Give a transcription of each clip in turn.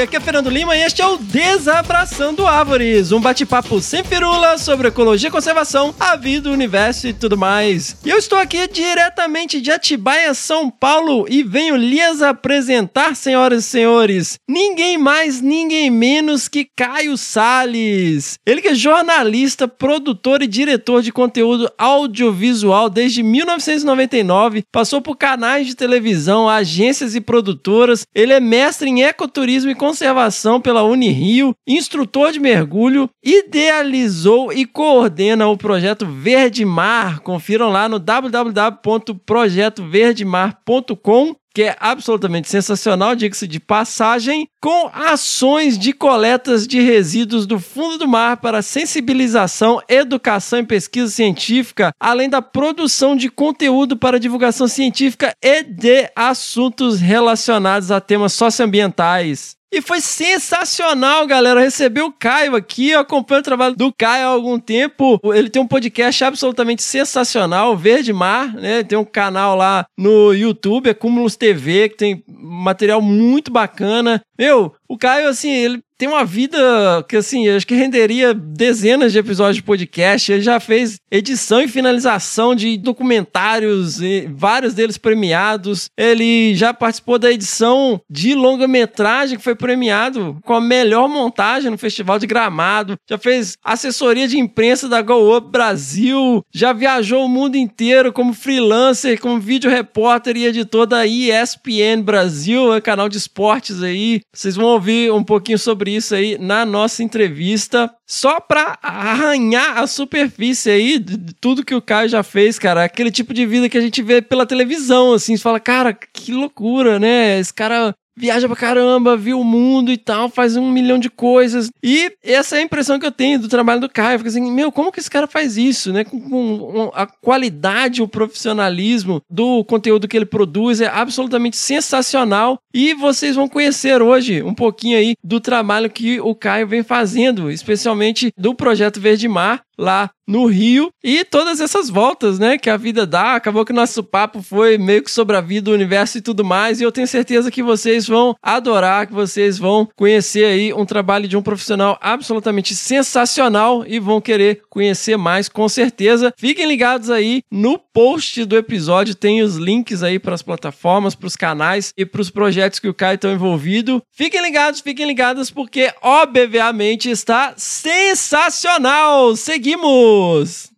Aqui é Fernando Lima e este é o Desabraçando Árvores, um bate-papo sem firula sobre ecologia, conservação, a vida, o universo e tudo mais. E eu estou aqui diretamente de Atibaia, São Paulo e venho lhes apresentar, senhoras e senhores, ninguém mais, ninguém menos que Caio Sales. Ele que é jornalista, produtor e diretor de conteúdo audiovisual desde 1999, passou por canais de televisão, agências e produtoras. Ele é mestre em ecoturismo e conservação pela Unirio, instrutor de mergulho, idealizou e coordena o projeto Verde Mar. Confiram lá no www.projetoverdemar.com que é absolutamente sensacional, diga-se de passagem, com ações de coletas de resíduos do fundo do mar para sensibilização, educação e pesquisa científica, além da produção de conteúdo para divulgação científica e de assuntos relacionados a temas socioambientais. E foi sensacional, galera. Receber o Caio aqui. Eu acompanho o trabalho do Caio há algum tempo. Ele tem um podcast absolutamente sensacional, Verde Mar, né? Tem um canal lá no YouTube, é Cúmulos TV, que tem material muito bacana. Meu, o Caio, assim, ele tem uma vida que, assim, acho que renderia dezenas de episódios de podcast. Ele já fez edição e finalização de documentários, vários deles premiados. Ele já participou da edição de longa-metragem que foi premiado com a melhor montagem no Festival de Gramado. Já fez assessoria de imprensa da Go Up Brasil. Já viajou o mundo inteiro como freelancer, como vídeo repórter e editor da ESPN Brasil, é canal de esportes aí. Vocês vão ouvir um pouquinho sobre isso aí na nossa entrevista. Só para arranhar a superfície aí de tudo que o Caio já fez, cara. Aquele tipo de vida que a gente vê pela televisão, assim. Você fala, cara, que loucura, né? Esse cara viaja pra caramba, viu o mundo e tal, faz um milhão de coisas. E essa é a impressão que eu tenho do trabalho do Caio. Fica assim, meu, como que esse cara faz isso, né? Com, com a qualidade, o profissionalismo do conteúdo que ele produz é absolutamente sensacional. E vocês vão conhecer hoje um pouquinho aí do trabalho que o Caio vem fazendo, especialmente do projeto Verde Mar, lá no Rio e todas essas voltas, né, que a vida dá. Acabou que nosso papo foi meio que sobre a vida, o universo e tudo mais, e eu tenho certeza que vocês vão adorar, que vocês vão conhecer aí um trabalho de um profissional absolutamente sensacional e vão querer conhecer mais com certeza. Fiquem ligados aí no post do episódio, tem os links aí para as plataformas, para os canais e para os projetos que o Caio está envolvido. Fiquem ligados, fiquem ligados porque obviamente está sensacional. Seguimos seguimos!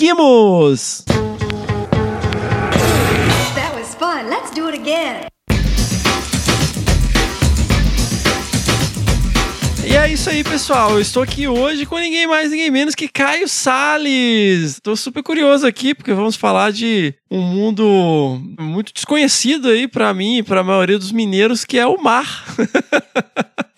Seguimos! That was fun. Let's do it again. E é isso aí, pessoal. Eu estou aqui hoje com ninguém mais, ninguém menos que Caio Salles. Estou super curioso aqui porque vamos falar de um mundo muito desconhecido aí para mim e para a maioria dos mineiros, que é o mar.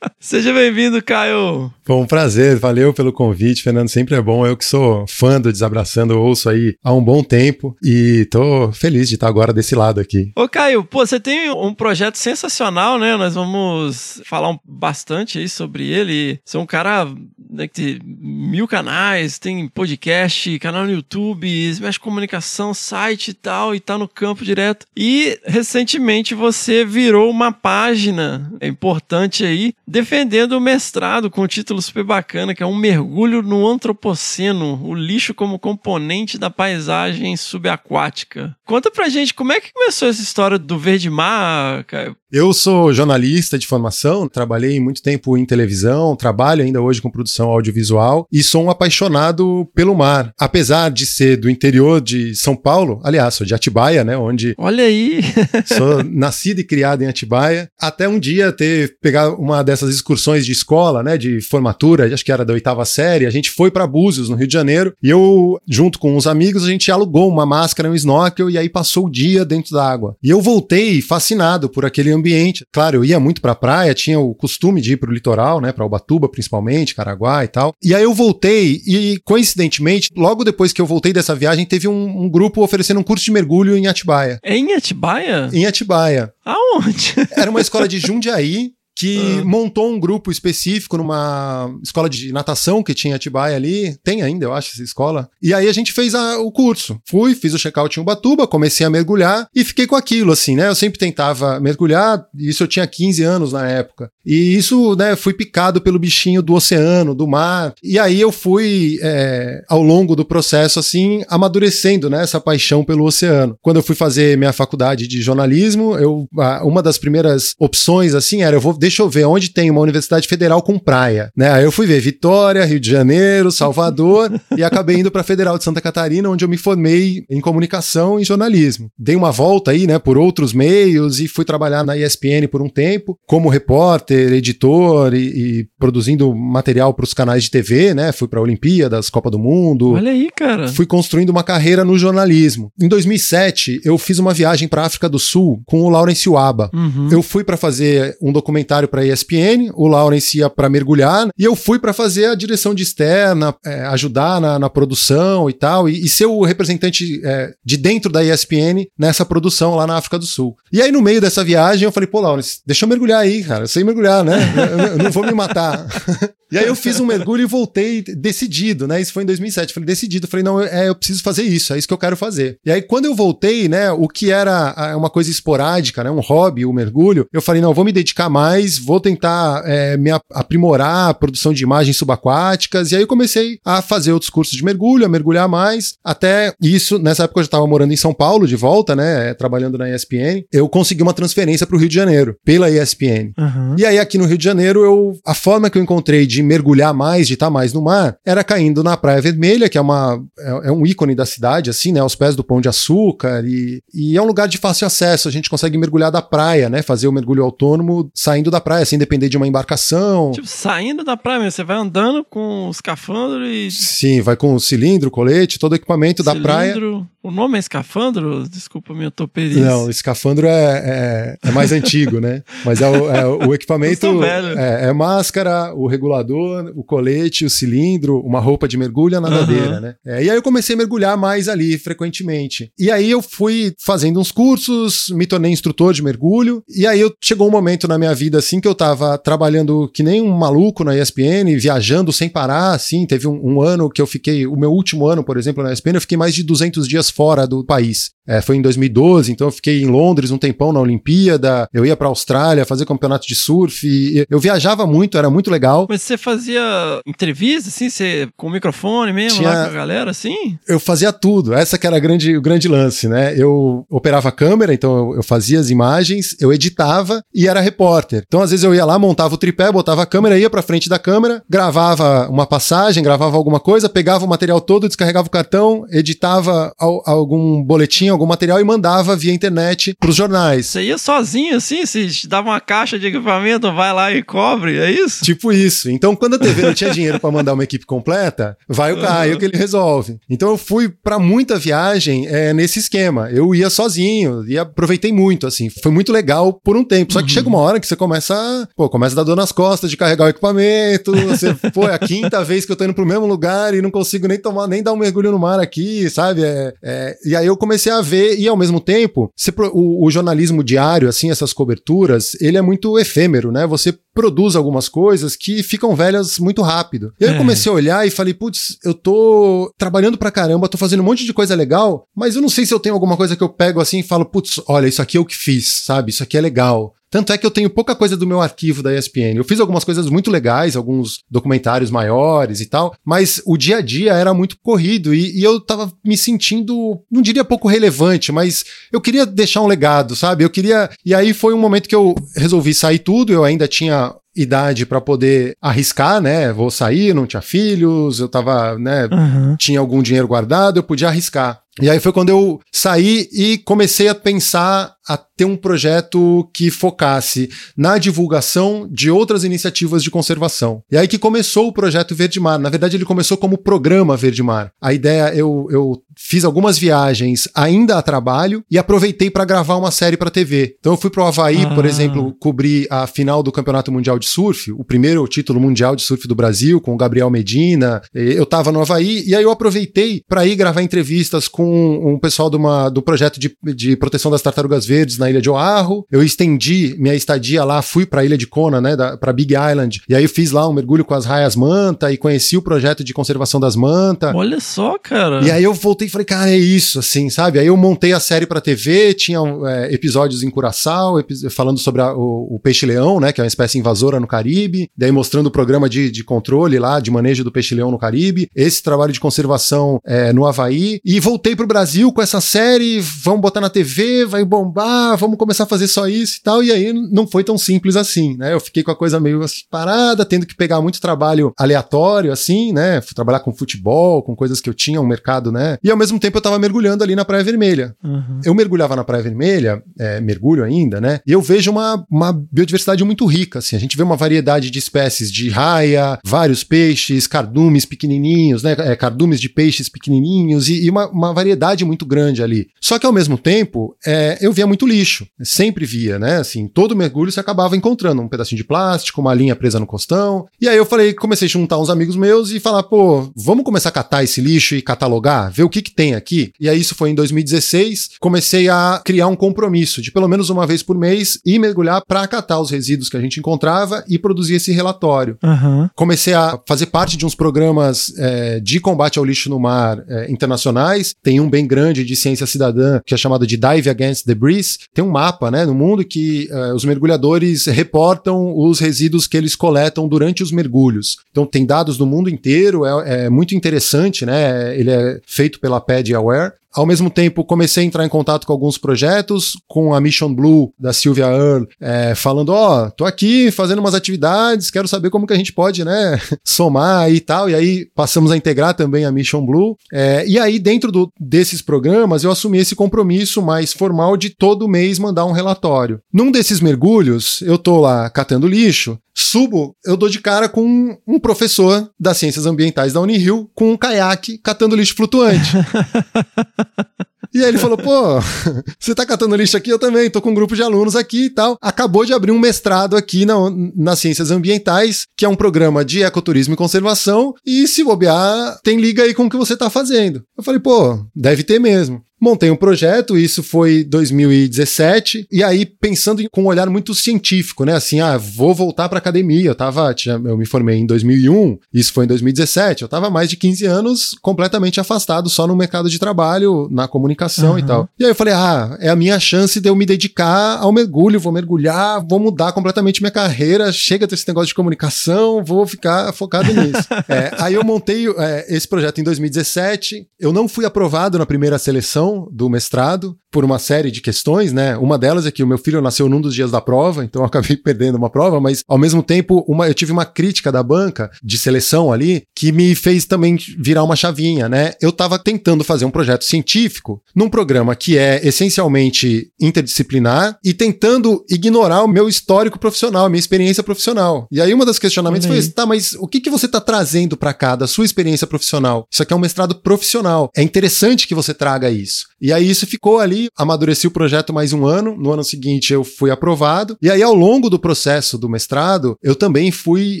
Seja bem-vindo, Caio. Foi um prazer, valeu pelo convite, Fernando. Sempre é bom. Eu que sou fã do Desabraçando, ouço aí há um bom tempo e tô feliz de estar agora desse lado aqui. Ô, Caio, pô, você tem um projeto sensacional, né? Nós vamos falar bastante aí sobre ele. Você é um cara né, que tem mil canais, tem podcast, canal no YouTube, mexe com comunicação, site e tal, e tá no campo direto. E recentemente você virou uma página importante aí, defendendo o mestrado com um título super bacana, que é um mergulho no antropoceno, o lixo como componente da paisagem subaquática. Conta pra gente como é que começou essa história do verde mar, Caio? Eu sou jornalista de formação, trabalhei muito tempo em televisão, trabalho ainda hoje com produção audiovisual e sou um apaixonado pelo mar. Apesar de ser do interior de São Paulo, aliás, sou de Atibaia, né, onde Olha aí, Sou nascido e criado em Atibaia. Até um dia ter pegar uma dessas excursões de escola, né, de formatura, acho que era da oitava série, a gente foi para Búzios, no Rio de Janeiro, e eu, junto com uns amigos, a gente alugou uma máscara, um snorkel, e aí passou o dia dentro da água. E eu voltei fascinado por aquele ambiente. Claro, eu ia muito pra praia, tinha o costume de ir pro litoral, né, pra Ubatuba principalmente, Caraguá e tal. E aí eu voltei e, coincidentemente, logo depois que eu voltei dessa viagem, teve um, um grupo oferecendo um curso de mergulho em Atibaia. em Atibaia? Em Atibaia. Aonde? Era uma escola de Jundiaí que Ah. montou um grupo específico numa escola de natação que tinha em Atibaia ali. Tem ainda, eu acho, essa escola. E aí a gente fez a- o curso. Fui, fiz o check-out em Ubatuba, comecei a mergulhar e fiquei com aquilo, assim, né? Eu sempre tentava mergulhar, isso eu tinha 15 anos na época. E isso, né, fui picado pelo bichinho do oceano, do mar. E aí eu fui, é, ao longo do processo, assim, amadurecendo, né, essa paixão pelo oceano. Quando eu fui fazer minha faculdade de jornalismo, eu, uma das primeiras opções, assim, era, eu vou, deixa eu ver onde tem uma universidade federal com praia, né? Aí eu fui ver Vitória, Rio de Janeiro, Salvador, e acabei indo para Federal de Santa Catarina, onde eu me formei em comunicação e jornalismo. Dei uma volta aí, né, por outros meios e fui trabalhar na ESPN por um tempo, como repórter, editor e, e produzindo material para os canais de TV, né? Fui para Olimpíadas, Copa do Mundo. Olha aí, cara. Fui construindo uma carreira no jornalismo. Em 2007, eu fiz uma viagem para África do Sul com o Lawrence Waba. Uhum. Eu fui para fazer um documentário para ESPN, o Lawrence ia para mergulhar, e eu fui para fazer a direção de externa, é, ajudar na, na produção e tal, e, e ser o representante é, de dentro da ESPN nessa produção lá na África do Sul. E aí, no meio dessa viagem, eu falei, pô, Lawrence, deixa eu mergulhar aí, cara, eu sei mergulhar, né? Eu, eu não vou me matar. E aí eu fiz um mergulho e voltei decidido, né? Isso foi em 2007. Falei, decidido. Falei, não, é, eu preciso fazer isso, é isso que eu quero fazer. E aí, quando eu voltei, né, o que era uma coisa esporádica, né, um hobby, o mergulho, eu falei, não, eu vou me dedicar mais, vou tentar é, me ap- aprimorar a produção de imagens subaquáticas. E aí eu comecei a fazer outros cursos de mergulho, a mergulhar mais. Até isso, nessa época eu já estava morando em São Paulo, de volta, né, trabalhando na ESPN. Eu consegui uma transferência para o Rio de Janeiro, pela ESPN. Uhum. E aí, aqui no Rio de Janeiro, eu, a forma que eu encontrei de mergulhar mais, de estar mais no mar, era caindo na Praia Vermelha, que é, uma, é, é um ícone da cidade, assim, né? Aos pés do Pão de Açúcar. E, e é um lugar de fácil acesso. A gente consegue mergulhar da praia, né? Fazer o mergulho autônomo saindo da praia sem depender de uma embarcação. Tipo, saindo da praia mesmo, você vai andando com o escafandro e. Sim, vai com o cilindro, colete, todo o equipamento da praia. cilindro. O nome é escafandro? Desculpa, minha toperice. Não, escafandro é, é, é mais antigo, né? Mas é o, é o equipamento. Velho. É, é máscara, o regulador, o colete, o cilindro, uma roupa de mergulho e a nadadeira, Aham. né? É, e aí eu comecei a mergulhar mais ali, frequentemente. E aí eu fui fazendo uns cursos, me tornei instrutor de mergulho. E aí eu, chegou um momento na minha vida, assim, que eu tava trabalhando que nem um maluco na ESPN, viajando sem parar, assim. Teve um, um ano que eu fiquei, o meu último ano, por exemplo, na ESPN, eu fiquei mais de 200 dias fora do país. É, foi em 2012, então eu fiquei em Londres um tempão na Olimpíada, eu ia pra Austrália fazer campeonato de surf, eu viajava muito, era muito legal. Mas você fazia entrevista, assim, você, com o microfone mesmo, Tinha- lá com a galera, assim? Eu fazia tudo, essa que era a grande, o grande lance, né? Eu operava a câmera, então eu, fazia as imagens, eu editava e era repórter. Então às vezes eu ia lá, montava o tripé, botava a câmera, ia pra frente da câmera, gravava uma passagem, gravava alguma coisa, pegava o material todo, descarregava o cartão, editava al- algum boletim, algum material e mandava via internet pros jornais. Você ia sozinho, assim? Você dava uma caixa de equipamento, vai lá e cobre, é isso? Tipo isso. Então, quando a TV não tinha dinheiro pra mandar uma equipe completa, vai o Caio que ele resolve. Então, eu fui pra muita viagem é, nesse esquema. Eu ia sozinho e aproveitei muito, assim. Foi muito legal por um tempo. Só que chega uma hora que você começa, a- pô, começa a dar dor nas costas de carregar o equipamento. Você, pô, é a quinta vez que eu tô indo pro mesmo lugar e não consigo nem tomar, nem dar um mergulho no mar aqui, sabe? É, é, e aí eu comecei a ver e ao mesmo tempo, você o, o jornalismo diário, assim, essas coberturas, ele é muito efêmero, né? Você produz algumas coisas que ficam velhas muito rápido. E aí eu É. comecei a olhar e falei, putz, eu tô trabalhando pra caramba, tô fazendo um monte de coisa legal, mas eu não sei se eu tenho alguma coisa que eu pego assim e falo, putz, olha, isso aqui é o que fiz, sabe? Isso aqui é legal. Tanto é que eu tenho pouca coisa do meu arquivo da ESPN. Eu fiz algumas coisas muito legais, alguns documentários maiores e tal, mas o dia a dia era muito corrido e, e eu tava me sentindo, não diria pouco relevante, mas eu queria deixar um legado, sabe? Eu queria. E aí foi um momento que eu resolvi sair tudo, eu ainda tinha idade pra poder arriscar, né? Vou sair, não tinha filhos, eu tava, né, Aham. tinha algum dinheiro guardado, eu podia arriscar. E aí foi quando eu saí e comecei a pensar a ter um projeto que focasse na divulgação de outras iniciativas de conservação. E aí que começou o projeto Verde Mar. Na verdade, ele começou como programa Verde Mar. A ideia, eu, eu fiz algumas viagens ainda a trabalho e aproveitei para gravar uma série para TV. Então eu fui para o Havaí, por Ah. exemplo, cobrir a final do Campeonato Mundial de Surf, o primeiro título mundial de surf do Brasil, com o Gabriel Medina. Eu tava no Havaí e aí eu aproveitei para ir gravar entrevistas com um pessoal de uma, do projeto de, de proteção das tartarugas verdes na ilha de Oahu. Eu estendi minha estadia lá, fui para a ilha de Kona, né, para Big Island. E aí eu fiz lá um mergulho com as raias manta e conheci o projeto de conservação das manta. Olha só, cara. E aí eu voltei e falei, cara, é isso, assim, sabe? Aí eu montei a série pra TV, tinha é, episódios em Curaçao, epi- falando sobre a- o, o peixe-leão, né, que é uma espécie invasora no Caribe, daí mostrando o programa de, de controle lá, de manejo do peixe-leão no Caribe, esse trabalho de conservação é, no Havaí, e voltei pro Brasil com essa série, vamos botar na TV, vai bombar, vamos começar a fazer só isso e tal, e aí não foi tão simples assim, né? Eu fiquei com a coisa meio assim, parada, tendo que pegar muito trabalho aleatório, assim, né? Fui trabalhar com futebol, com coisas que eu tinha, um mercado, né? E ao mesmo tempo eu tava mergulhando ali na Praia Vermelha. Uhum. Eu mergulhava na Praia Vermelha, é, mergulho ainda, né? E eu vejo uma, uma biodiversidade muito rica, assim. A gente vê uma variedade de espécies de raia, vários peixes, cardumes pequenininhos, né? É, cardumes de peixes pequenininhos e, e uma, uma variedade muito grande ali. Só que ao mesmo tempo, é, eu via muito lixo. Sempre via, né? Assim, todo mergulho você acabava encontrando um pedacinho de plástico, uma linha presa no costão. E aí eu falei, comecei a juntar uns amigos meus e falar, pô, vamos começar a catar esse lixo e catalogar, ver o que que tem aqui. E aí isso foi em 2016. Comecei a criar um compromisso de pelo menos uma vez por mês ir mergulhar para catar os resíduos que a gente encontrava e produzir esse relatório Aham. comecei a fazer parte de uns programas é, de combate ao lixo no mar é, internacionais. Tem um bem grande de ciência cidadã que é chamado de Dive Against Debris. Tem um mapa né, no mundo que é, os mergulhadores reportam os resíduos que eles coletam durante os mergulhos. Então tem dados do mundo inteiro, é, é muito interessante, né? Ele é feito pela PED Aware. Ao mesmo tempo, comecei a entrar em contato com alguns projetos, com a Mission Blue da Sylvia Earle, é, falando: Ó, oh, tô aqui fazendo umas atividades, quero saber como que a gente pode, né, somar e tal. E aí passamos a integrar também a Mission Blue. É, e aí, dentro do, desses programas, eu assumi esse compromisso mais formal de todo mês mandar um relatório. Num desses mergulhos, eu tô lá catando lixo, subo, eu dou de cara com um professor das ciências ambientais da Unirio com um caiaque catando lixo flutuante. E aí ele falou: pô, você tá catando lixo aqui? Eu também, tô com um grupo de alunos aqui e tal. Acabou de abrir um mestrado aqui na, nas ciências ambientais, que é um programa de ecoturismo e conservação, e se bobear, tem liga aí com o que você tá fazendo. Eu falei, pô, deve ter mesmo. Montei um projeto, isso foi 2017, e aí pensando com um olhar muito científico, né? Assim, ah, vou voltar para academia. Eu tava, eu me formei em 2001, isso foi em 2017. Eu tava mais de 15 anos completamente afastado só no mercado de trabalho, na comunicação uhum. e tal. E aí eu falei, ah, é a minha chance de eu me dedicar ao mergulho, vou mergulhar, vou mudar completamente minha carreira, chega desse negócio de comunicação, vou ficar focado nisso. é, aí eu montei é, esse projeto em 2017, eu não fui aprovado na primeira seleção do mestrado por uma série de questões, né? Uma delas é que o meu filho nasceu num dos dias da prova, então eu acabei perdendo uma prova, mas ao mesmo tempo uma, eu tive uma crítica da banca de seleção ali que me fez também virar uma chavinha, né? Eu estava tentando fazer um projeto científico num programa que é essencialmente interdisciplinar e tentando ignorar o meu histórico profissional, a minha experiência profissional. E aí uma das questionamentos foi esse, tá, mas o que, que você está trazendo para cá da sua experiência profissional? Isso aqui é um mestrado profissional. É interessante que você traga isso. E aí isso ficou ali, amadureci o projeto mais um ano. No ano seguinte eu fui aprovado. E aí ao longo do processo do mestrado, eu também fui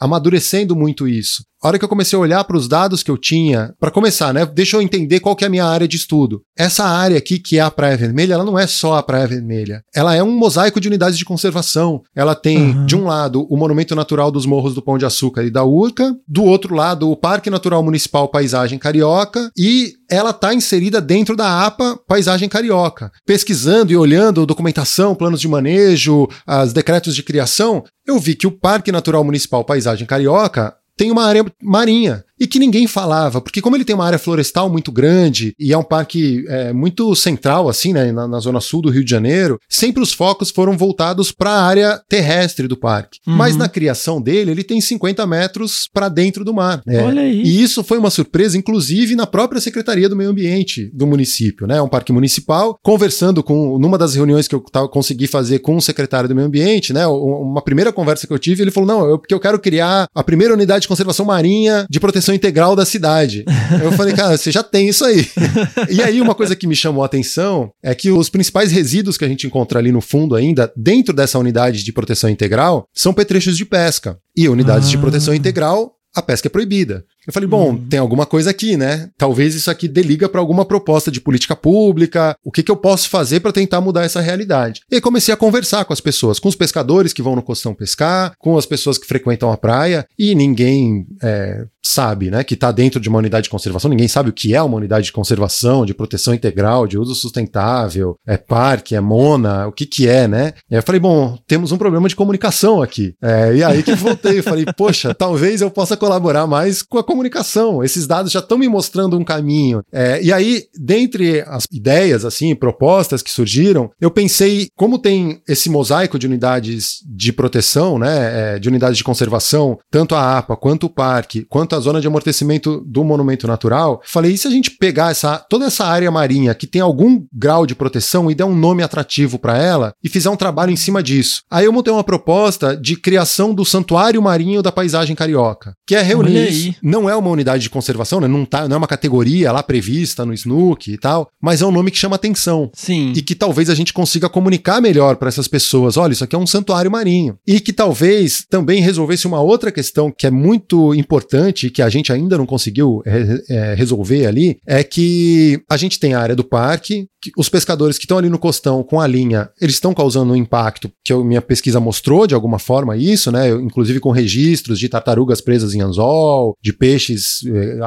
amadurecendo muito isso. A hora que eu comecei a olhar para os dados que eu tinha, para começar, né? Deixa eu entender qual que é a minha área de estudo. Essa área aqui, que é a Praia Vermelha, ela não é só a Praia Vermelha. Ela é um mosaico de unidades de conservação. Ela tem, uhum. de um lado, o Monumento Natural dos Morros do Pão de Açúcar e da Urca, do outro lado, o Parque Natural Municipal Paisagem Carioca, e ela está inserida dentro da APA Paisagem Carioca. Pesquisando e olhando documentação, planos de manejo, as decretos de criação, eu vi que o Parque Natural Municipal Paisagem Carioca tem uma área marinha e que ninguém falava, porque como ele tem uma área florestal muito grande e é um parque é, muito central, assim, né, na, na, zona sul do Rio de Janeiro, sempre os focos foram voltados para a área terrestre do parque. Uhum. Mas na criação dele, ele tem 50 metros para dentro do mar. É, Olha aí. E isso foi uma surpresa, inclusive, na própria Secretaria do Meio Ambiente do município, né? É um parque municipal, conversando com, numa das reuniões que eu consegui fazer com o secretário do Meio Ambiente, né? Uma primeira conversa que eu tive, ele falou: não, eu, porque eu quero criar a primeira unidade de conservação marinha de proteção integral da cidade. Eu falei, cara, você já tem isso aí. e aí, uma coisa que me chamou a atenção é que os principais resíduos que a gente encontra ali no fundo ainda, dentro dessa unidade de proteção integral, são petrechos de pesca. E unidades ah. de proteção integral, a pesca é proibida. Eu falei, bom, uhum. tem alguma coisa aqui, né? Talvez isso aqui deliga para alguma proposta de política pública. O que, que eu posso fazer para tentar mudar essa realidade? E comecei a conversar com as pessoas, com os pescadores que vão no costão pescar, com as pessoas que frequentam a praia, e ninguém é, sabe, né? Que está dentro de uma unidade de conservação, ninguém sabe o que é uma unidade de conservação, de proteção integral, de uso sustentável, é parque, é mona, o que que é, né? E aí eu falei, bom, temos um problema de comunicação aqui. É, e aí que voltei, falei, poxa, talvez eu possa colaborar mais com a comunicação. Esses dados já estão me mostrando um caminho. É, e aí, dentre as ideias, assim, propostas que surgiram, eu pensei, como tem esse mosaico de unidades de proteção, né, é, de unidades de conservação, tanto a APA, quanto o parque, quanto a zona de amortecimento do monumento natural, falei, e se a gente pegar essa, toda essa área marinha que tem algum grau de proteção e der um nome atrativo para ela e fizer um trabalho em cima disso? Aí eu montei uma proposta de criação do Santuário Marinho da Paisagem Carioca, que é reunir, não não é uma unidade de conservação, né? Não, tá, não é uma categoria lá prevista no SNUC e tal, mas é um nome que chama atenção. Sim. E que talvez a gente consiga comunicar melhor para essas pessoas: olha, isso aqui é um santuário marinho. E que talvez também resolvesse uma outra questão que é muito importante, que a gente ainda não conseguiu é, é, resolver ali, é que a gente tem a área do parque, os pescadores que estão ali no costão com a linha, eles estão causando um impacto, que a minha pesquisa mostrou de alguma forma isso, né? Eu, inclusive com registros de tartarugas presas em anzol, de peixe peixes a-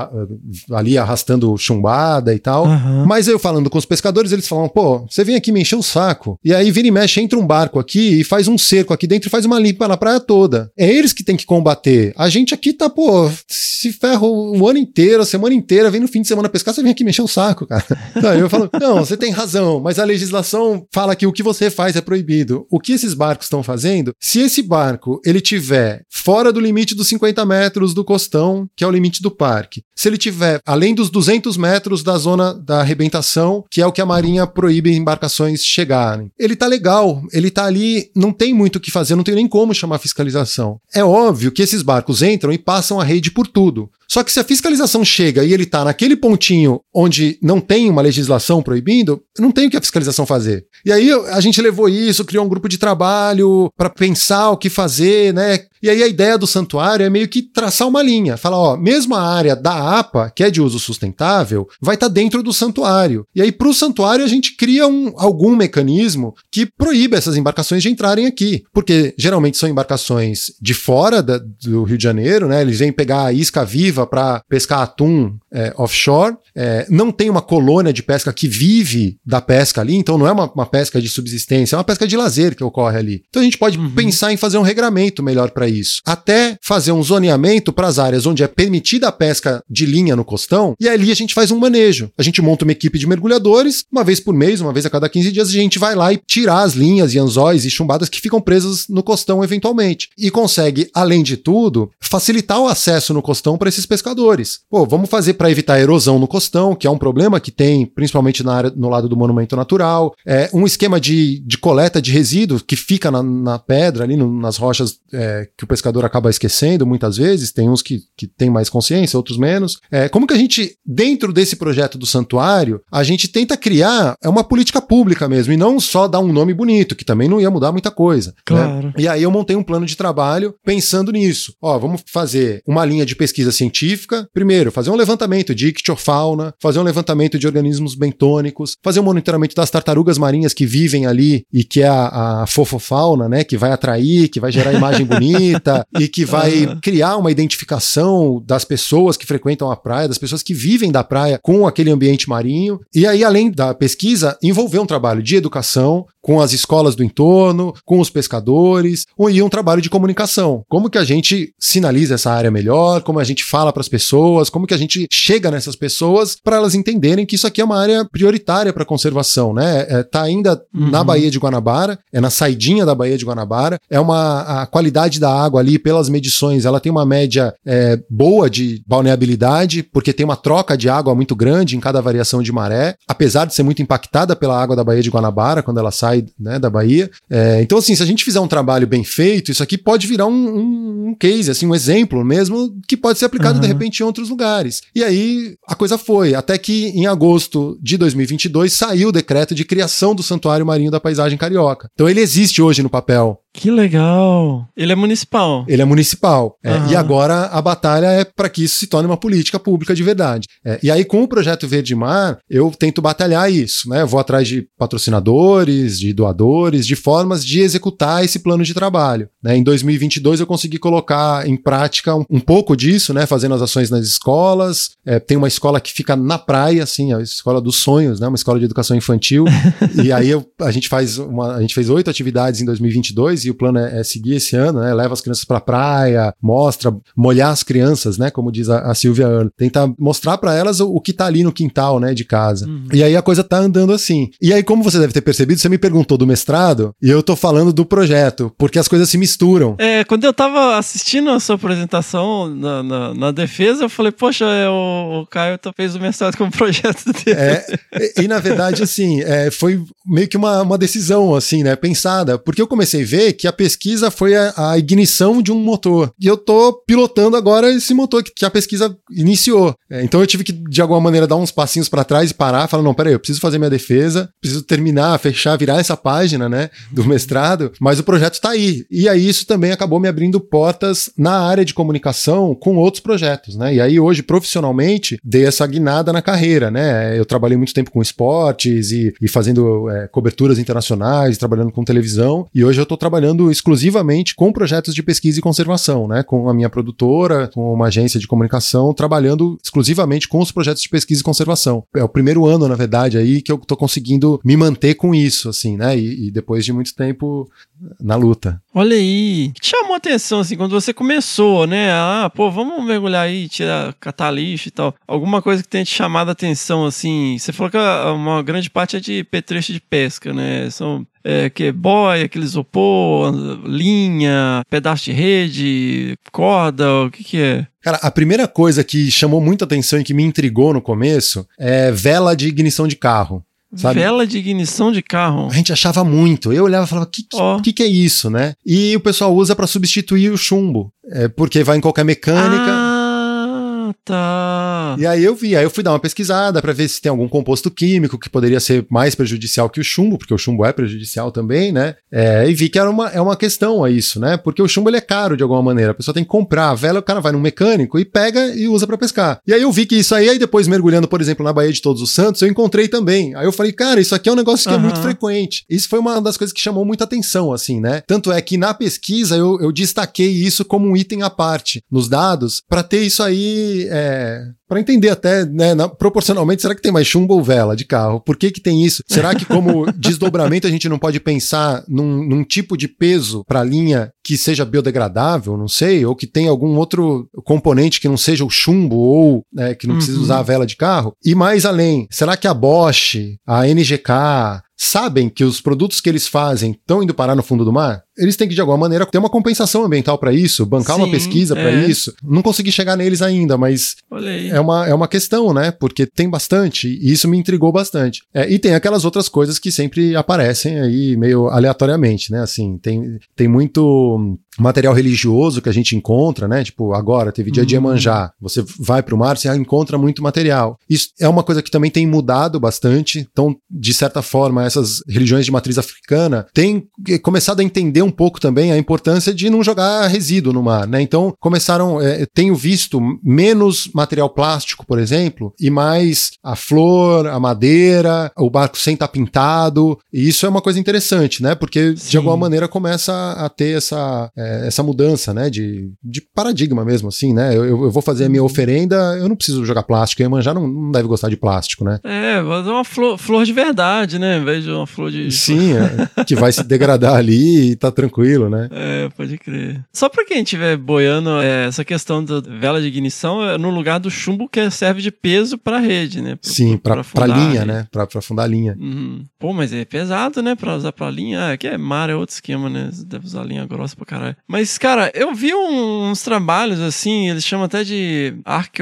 a- ali arrastando chumbada e tal. Aham. Mas eu falando com os pescadores, eles falam, pô, você vem aqui me encher o saco. E aí vira e mexe, entra um barco aqui e faz um cerco aqui dentro e faz uma limpa na praia toda. É eles que tem que combater. A gente aqui tá, pô, se ferra o ano inteiro, a semana inteira, vem no fim de semana pescar, você vem aqui me encher o saco, cara. Então, eu falo, não, você tem razão, mas a legislação fala que o que você faz é proibido. O que esses barcos estão fazendo? Se esse barco ele tiver fora do limite dos 50 metros do costão, que é o limite do parque, se ele tiver além dos 200 metros da zona da arrebentação, que é o que a Marinha proíbe embarcações chegarem, ele tá legal, ele tá ali, não tem muito o que fazer, não tem nem como chamar fiscalização. É óbvio que esses barcos entram e passam a rede por tudo. Só que se a fiscalização chega e ele tá naquele pontinho onde não tem uma legislação proibindo, não tem o que a fiscalização fazer. E aí a gente levou isso, criou um grupo de trabalho para pensar o que fazer, né? E aí a ideia do santuário é meio que traçar uma linha, falar, ó, mesmo a área da APA, que é de uso sustentável, vai estar dentro do santuário. E aí para o santuário a gente cria um, algum mecanismo que proíbe essas embarcações de entrarem aqui, porque geralmente são embarcações de fora da- do Rio de Janeiro, né? Eles vêm pegar a isca viva para pescar atum é, offshore. É, não tem uma colônia de pesca que vive da pesca ali, então não é uma, uma pesca de subsistência, é uma pesca de lazer que ocorre ali. Então a gente pode pensar em fazer um regramento melhor para isso, até fazer um zoneamento para as áreas onde é permitida a pesca de linha no costão, e ali a gente faz um manejo. A gente monta uma equipe de mergulhadores, uma vez por mês, uma vez a cada 15 dias, a gente vai lá e tirar as linhas e anzóis e chumbadas que ficam presas no costão eventualmente. E consegue, além de tudo, facilitar o acesso no costão para esses pescadores. Pô, vamos fazer para evitar a erosão no costão, que é um problema que tem principalmente na área, no lado do monumento natural. É um esquema de, de coleta de resíduos que fica na, na pedra, ali no- nas rochas é, que o pescador acaba esquecendo muitas vezes. Tem uns que, que têm mais consciência, outros menos. É, como que a gente, dentro desse projeto do santuário, a gente tenta criar é uma política pública mesmo, e não só dar um nome bonito, que também não ia mudar muita coisa. né? Claro. E aí eu montei um plano de trabalho pensando nisso. Ó, vamos fazer uma linha de pesquisa científica. Primeiro, fazer um levantamento de ictiofauna, fazer um levantamento de organismos bentônicos, fazer um monitoramento das tartarugas marinhas que vivem ali e que é a, a fofofauna, né, que vai atrair, que vai gerar imagem bonita e que vai Aham. criar uma identificação das pessoas que frequentam a praia, das pessoas que vivem da praia com aquele ambiente marinho. E aí, além da pesquisa, envolver um trabalho de educação com as escolas do entorno, com os pescadores, e um trabalho de comunicação. Como que a gente sinaliza essa área melhor, como a gente fala para as pessoas, como que a gente chega nessas pessoas para elas entenderem que isso aqui é uma área prioritária para conservação, né? É, tá ainda na Uhum. Baía de Guanabara, é na saidinha da Baía de Guanabara, é uma a qualidade da água ali pelas medições, ela tem uma média é, boa de balneabilidade, porque tem uma troca de água muito grande em cada variação de maré, apesar de ser muito impactada pela água da Baía de Guanabara quando ela sai né, da Bahia. É, então, assim, se a gente fizer um trabalho bem feito, isso aqui pode virar um, um- um case, assim, um exemplo mesmo, que pode ser aplicado de Aham. repente em outros lugares. E aí a coisa foi, até que em agosto de 2022 saiu o decreto de criação do Santuário Marinho da Paisagem Carioca. Então ele existe hoje no papel. Que legal. Ele é municipal. Ele é municipal. É, Aham. E agora a batalha é para que isso se torne uma política pública de verdade. É, e aí, com o projeto Verde Mar, eu tento batalhar isso, né? Eu vou atrás de patrocinadores, de doadores, de formas de executar esse plano de trabalho. né? Em 2022, eu consegui colocar em prática um, um pouco disso, né? Fazendo as ações nas escolas. É, tem uma escola que fica na praia, assim, a escola dos sonhos, né? Uma escola de educação infantil. e aí eu- a gente faz uma, a gente fez oito atividades em 2022 e o plano é, é seguir esse ano, né? Leva as crianças pra praia, mostra, molhar as crianças, né? Como diz a, a Silvia Earle. Tenta mostrar pra elas o, o que tá ali no quintal, né? De casa. E aí a coisa tá andando assim. E aí, como você deve ter percebido, você me perguntou do mestrado e eu tô falando do projeto, porque as coisas se misturam. É, quando eu tava assistindo a sua apresentação na, na, na defesa, eu falei, poxa, é, o, o Caio tá- fez o mestrado com o projeto dele. É, e, e, na verdade, assim, é, foi meio que uma, uma decisão, assim, né, pensada, porque eu comecei a ver que a pesquisa foi a, a ignição de um motor, e eu tô pilotando agora esse motor que, que a pesquisa iniciou. É, então eu tive que, de alguma maneira, dar uns passinhos para trás e parar, falar, não, peraí, eu preciso fazer minha defesa, preciso terminar, fechar, virar essa página, né, do mestrado, mas o projeto tá aí. E aí isso também acabou me abrindo portas na área de comunicação com outros projetos, né, e aí hoje, profissionalmente, dei essa guinada na carreira, né, eu trabalhei muito tempo com esportes e, e fazendo é, coberturas internacionais, trabalhando com televisão, e hoje eu tô trabalhando trabalhando exclusivamente com projetos de pesquisa e conservação, né? Com a minha produtora, com uma agência de comunicação, trabalhando exclusivamente com os projetos de pesquisa e conservação. É o primeiro ano, na verdade, aí que eu tô conseguindo me manter com isso, assim, né? E, e depois de muito tempo na luta. Olha aí. Que te chamou a atenção, assim, quando você começou, né? Ah, pô, vamos mergulhar aí, tirar, catar lixo e tal. Alguma coisa que tenha te chamado a atenção, assim. Você falou que uma grande parte é de petrecho de pesca, né? São é, que é boia, aquele isopor, linha, pedaço de rede, corda, o que que é? Cara, a primeira coisa que chamou muita atenção e que me intrigou no começo é vela de ignição de carro. Sabe? Vela de ignição de carro. A gente achava muito. Eu olhava e falava, o que, Ó. que, que é isso, né? E o pessoal usa para substituir o chumbo. É, porque vai em qualquer mecânica. Ah, tá. E aí eu vi, aí eu fui dar uma pesquisada para ver se tem algum composto químico que poderia ser mais prejudicial que o chumbo, porque o chumbo é prejudicial também, né? É, e vi que era uma, é uma questão a isso, né? Porque o chumbo ele é caro de alguma maneira, a pessoa tem que comprar a vela, o cara vai no mecânico e pega e usa para pescar. E aí eu vi que isso aí, aí depois mergulhando, por exemplo, na Baía de Todos os Santos, eu encontrei também. Aí eu falei, cara, isso aqui é um negócio que é Aham. muito frequente. Isso foi uma das coisas que chamou muita atenção, assim, né? Tanto é que na pesquisa eu, eu destaquei isso como um item à parte nos dados, para ter isso aí, é, para entender até, né, na- proporcionalmente, será que tem mais chumbo ou vela de carro? Por que que tem isso? Será que como desdobramento a gente não pode pensar num, num tipo de peso para a linha que seja biodegradável, não sei, ou que tenha algum outro componente que não seja o chumbo ou né, que não precisa Uhum. usar a vela de carro? E mais além, será que a Bosch, a NGK, sabem que os produtos que eles fazem estão indo parar no fundo do mar? Eles têm que, de alguma maneira, ter uma compensação ambiental para isso, bancar uma Sim, pesquisa para é. isso. Não consegui chegar neles ainda, mas é uma, é uma questão, né? Porque tem bastante, e isso me intrigou bastante. É, e tem aquelas outras coisas que sempre aparecem aí meio aleatoriamente, né? Assim, tem, tem muito material religioso que a gente encontra, né? Tipo, agora teve dia de Hum. Iemanjá. Você vai pro mar, você encontra muito material. Isso é uma coisa que também tem mudado bastante. Então, de certa forma, essas religiões de matriz africana têm eh, começado a entender um pouco também a importância de não jogar resíduo no mar, né? Então, começaram, eh, tenho visto menos material plástico, por exemplo, e mais a flor, a madeira, o barco sem estar pintado. E isso é uma coisa interessante, né? Porque Sim. de alguma maneira começa a ter essa, eh, essa mudança, né? De, de paradigma mesmo, assim, né? Eu, eu- vou fazer a minha oferenda, eu não preciso jogar plástico. A manjar não, não deve gostar de plástico, né? É, mas é uma flor, flor de verdade, né? Em vez de uma flor de. Sim, é, que vai se degradar ali e tá tranquilo, né? É, pode crer. Só pra quem estiver boiando, é, essa questão da vela de ignição é no lugar do chumbo que serve de peso pra rede, né? Pro- Sim, pra, pra afundar a linha, né? Pra, pra afundar a linha. Uhum. Pô, mas é pesado, né? Pra usar pra linha. Ah, aqui é mar, é outro esquema, né? Você deve usar linha grossa pra caralho. Mas, cara, eu vi um- uns trabalhos assim, eles chamam até de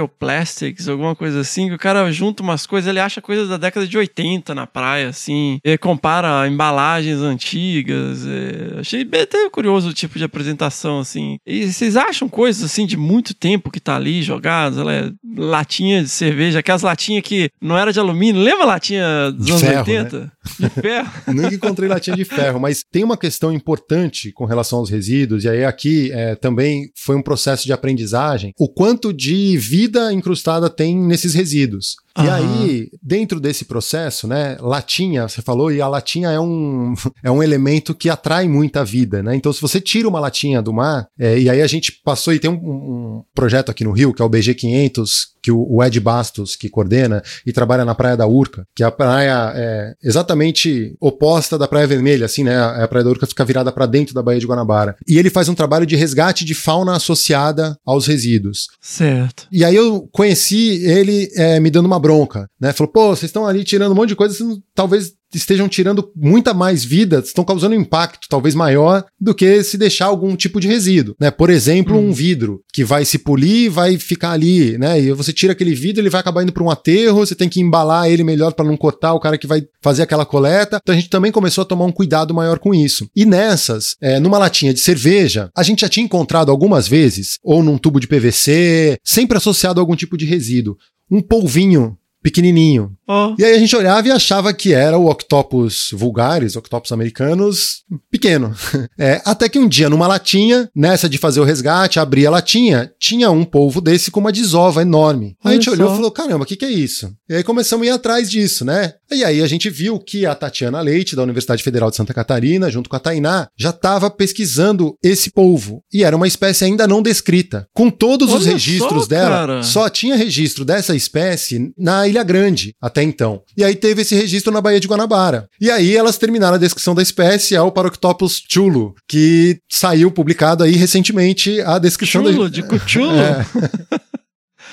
archaeoplastics, alguma coisa assim, que o cara junta umas coisas, ele acha coisas da década de 80 na praia, assim. Ele compara embalagens antigas. é, Achei bem até curioso o tipo de apresentação, assim. E vocês acham coisas assim de muito tempo que tá ali jogadas? Ela é latinha de cerveja, aquelas latinhas que não era de alumínio. Lembra a latinha dos De anos ferro, 80? De ferro. Nunca encontrei latinha de ferro, mas tem uma questão importante com relação aos resíduos, e aí aqui é, também foi um processo de aprendizagem, o quanto de vida incrustada tem nesses resíduos. E Aham. aí, dentro desse processo, né, latinha, você falou, e a latinha é um, é um elemento que atrai muita vida, né? Então, se você tira uma latinha do mar, é, e aí a gente passou e tem um, um projeto aqui no Rio, que é o BG500, que o, o Ed Bastos, que coordena, e trabalha na Praia da Urca, que é a praia é, exatamente oposta da Praia Vermelha, assim, né? A, a Praia da Urca fica virada para dentro da Baía de Guanabara. E ele faz um trabalho de resgate de fauna associada aos resíduos. Certo. E aí eu conheci ele é, me dando uma bronca, né? Falou, pô, vocês estão ali tirando um monte de coisa, vocês não- talvez estejam tirando muita mais vida, estão causando um impacto talvez maior do que se deixar algum tipo de resíduo, né? Por exemplo, um vidro que vai se polir e vai ficar ali, né? E você tira aquele vidro, ele vai acabar indo para um aterro, você tem que embalar ele melhor para não cortar o cara que vai fazer aquela coleta. Então a gente também começou a tomar um cuidado maior com isso. E nessas, é, numa latinha de cerveja, a gente já tinha encontrado algumas vezes, ou num tubo de PVC, sempre associado a algum tipo de resíduo, um polvinho pequenininho. Ó, E aí a gente olhava e achava que era o Octopus vulgaris, Octopus americanos, pequeno. É, até que um dia, numa latinha, nessa de fazer o resgate, abri a latinha, tinha um polvo desse com uma desova enorme. Aí a gente olhou e falou: caramba, o que, que é isso? E aí começamos a ir atrás disso, né? E aí a gente viu que a Tatiana Leite, da Universidade Federal de Santa Catarina, junto com a Tainá, já estava pesquisando esse polvo. E era uma espécie ainda não descrita. Com todos os Olha registros só, dela, cara. só tinha registro dessa espécie na Ilha Grande, até então. E aí teve esse registro na Baía de Guanabara. E aí elas terminaram a descrição da espécie ao Paroctopus chulo, que saiu publicado aí recentemente a descrição Chulo, da... de cuchulo. É.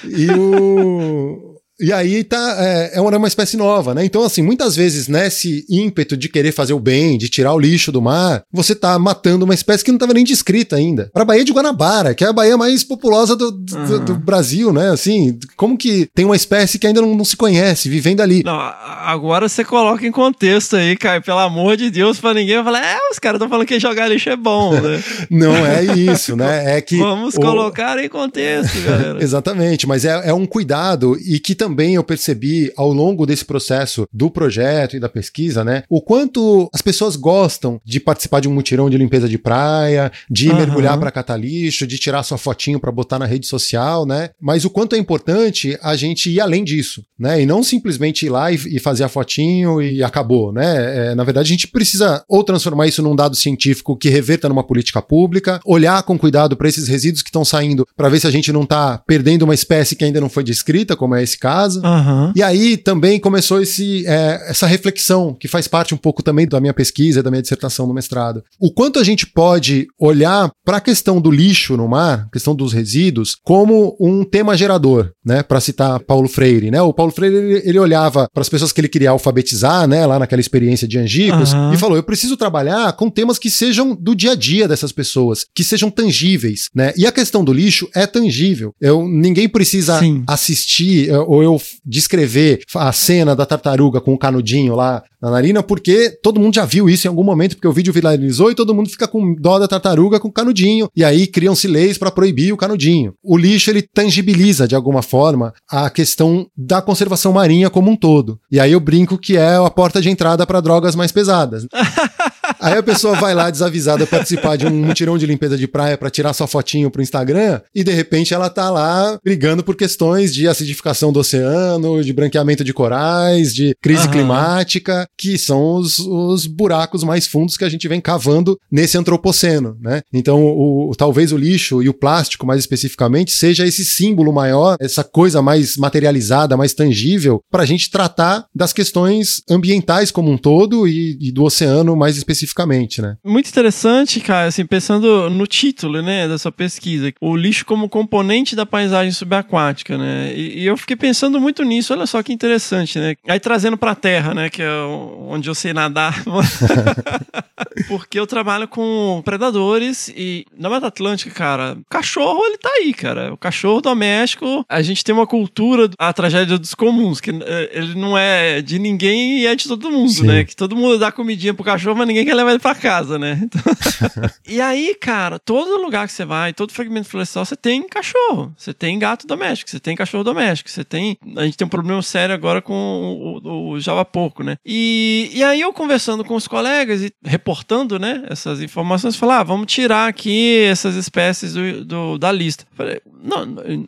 E o. E aí tá, é, é uma, uma espécie nova, né? Então, assim, muitas vezes nesse ímpeto de querer fazer o bem, de tirar o lixo do mar, você tá matando uma espécie que não estava nem descrita ainda. Para a Baía de Guanabara, que é a baía mais populosa do, do, Uhum. do Brasil, né? Assim, como que tem uma espécie que ainda não, não se conhece, vivendo ali? Não, agora você coloca em contexto aí, Caio, pelo amor de Deus, pra ninguém falar, é, os caras estão falando que jogar lixo é bom, né? Não é isso, né? É que. Vamos o- colocar em contexto, galera. Exatamente, mas é, é um cuidado e que também eu percebi ao longo desse processo do projeto e da pesquisa, né? O quanto as pessoas gostam de participar de um mutirão de limpeza de praia, de Aham. mergulhar para catar lixo, de tirar sua fotinho para botar na rede social, né? Mas o quanto é importante a gente ir além disso, né? E não simplesmente ir lá e, e fazer a fotinho e acabou, né? É, na verdade, a gente precisa ou transformar isso num dado científico que reverta numa política pública, olhar com cuidado para esses resíduos que estão saindo, para ver se a gente não está perdendo uma espécie que ainda não foi descrita, como é esse caso. Aham. E aí também começou esse, é, essa reflexão, que faz parte um pouco também da minha pesquisa, da minha dissertação no mestrado. O quanto a gente pode olhar para a questão do lixo no mar, questão dos resíduos, como um tema gerador, né? Para citar Paulo Freire, né? O Paulo Freire ele, ele olhava para as pessoas que ele queria alfabetizar, né? Lá naquela experiência de Angicos, Aham. e falou: eu preciso trabalhar com temas que sejam do dia a dia dessas pessoas, que sejam tangíveis, né? E a questão do lixo é tangível. Eu, ninguém precisa Sim. assistir ou eu descrever a cena da tartaruga com o canudinho lá na narina, porque todo mundo já viu isso em algum momento, porque o vídeo viralizou e todo mundo fica com dó da tartaruga com o canudinho, e aí criam-se leis para proibir o canudinho. O lixo ele tangibiliza de alguma forma a questão da conservação marinha como um todo. E aí eu brinco que é a porta de entrada para drogas mais pesadas. Aí a pessoa vai lá desavisada participar de um mutirão de limpeza de praia para tirar sua fotinho pro Instagram e de repente ela tá lá brigando por questões de acidificação do oceano, de branqueamento de corais, de crise Aham. climática, que são os, os buracos mais fundos que a gente vem cavando nesse antropoceno, né? Então, o, o- talvez o lixo e o plástico, mais especificamente, seja esse símbolo maior, essa coisa mais materializada, mais tangível, para a gente tratar das questões ambientais como um todo e, e do oceano mais especificamente, né? Muito interessante, cara, assim, pensando no título, né, dessa pesquisa, o lixo como componente da paisagem subaquática, né, e, e eu fiquei pensando muito nisso, olha só que interessante, né, aí trazendo pra terra, né, que é onde eu sei nadar, porque eu trabalho com predadores e na Mata Atlântica, cara, o cachorro, ele tá aí, cara, o cachorro doméstico, a gente tem uma cultura, a tragédia dos comuns, que eh, ele não é de ninguém e é de todo mundo, Sim. né, que todo mundo dá comidinha pro cachorro, mas ninguém quer levar ele pra casa, né? Então- e aí, cara, todo lugar que você vai, todo fragmento florestal, você tem cachorro, você tem gato doméstico, você tem cachorro doméstico, você tem. A gente tem um problema sério agora com o, o, o Java Porco, né? E, e aí eu conversando com os colegas e reportando, né, essas informações, falar, ah, vamos tirar aqui essas espécies do, do- da lista. Falei, não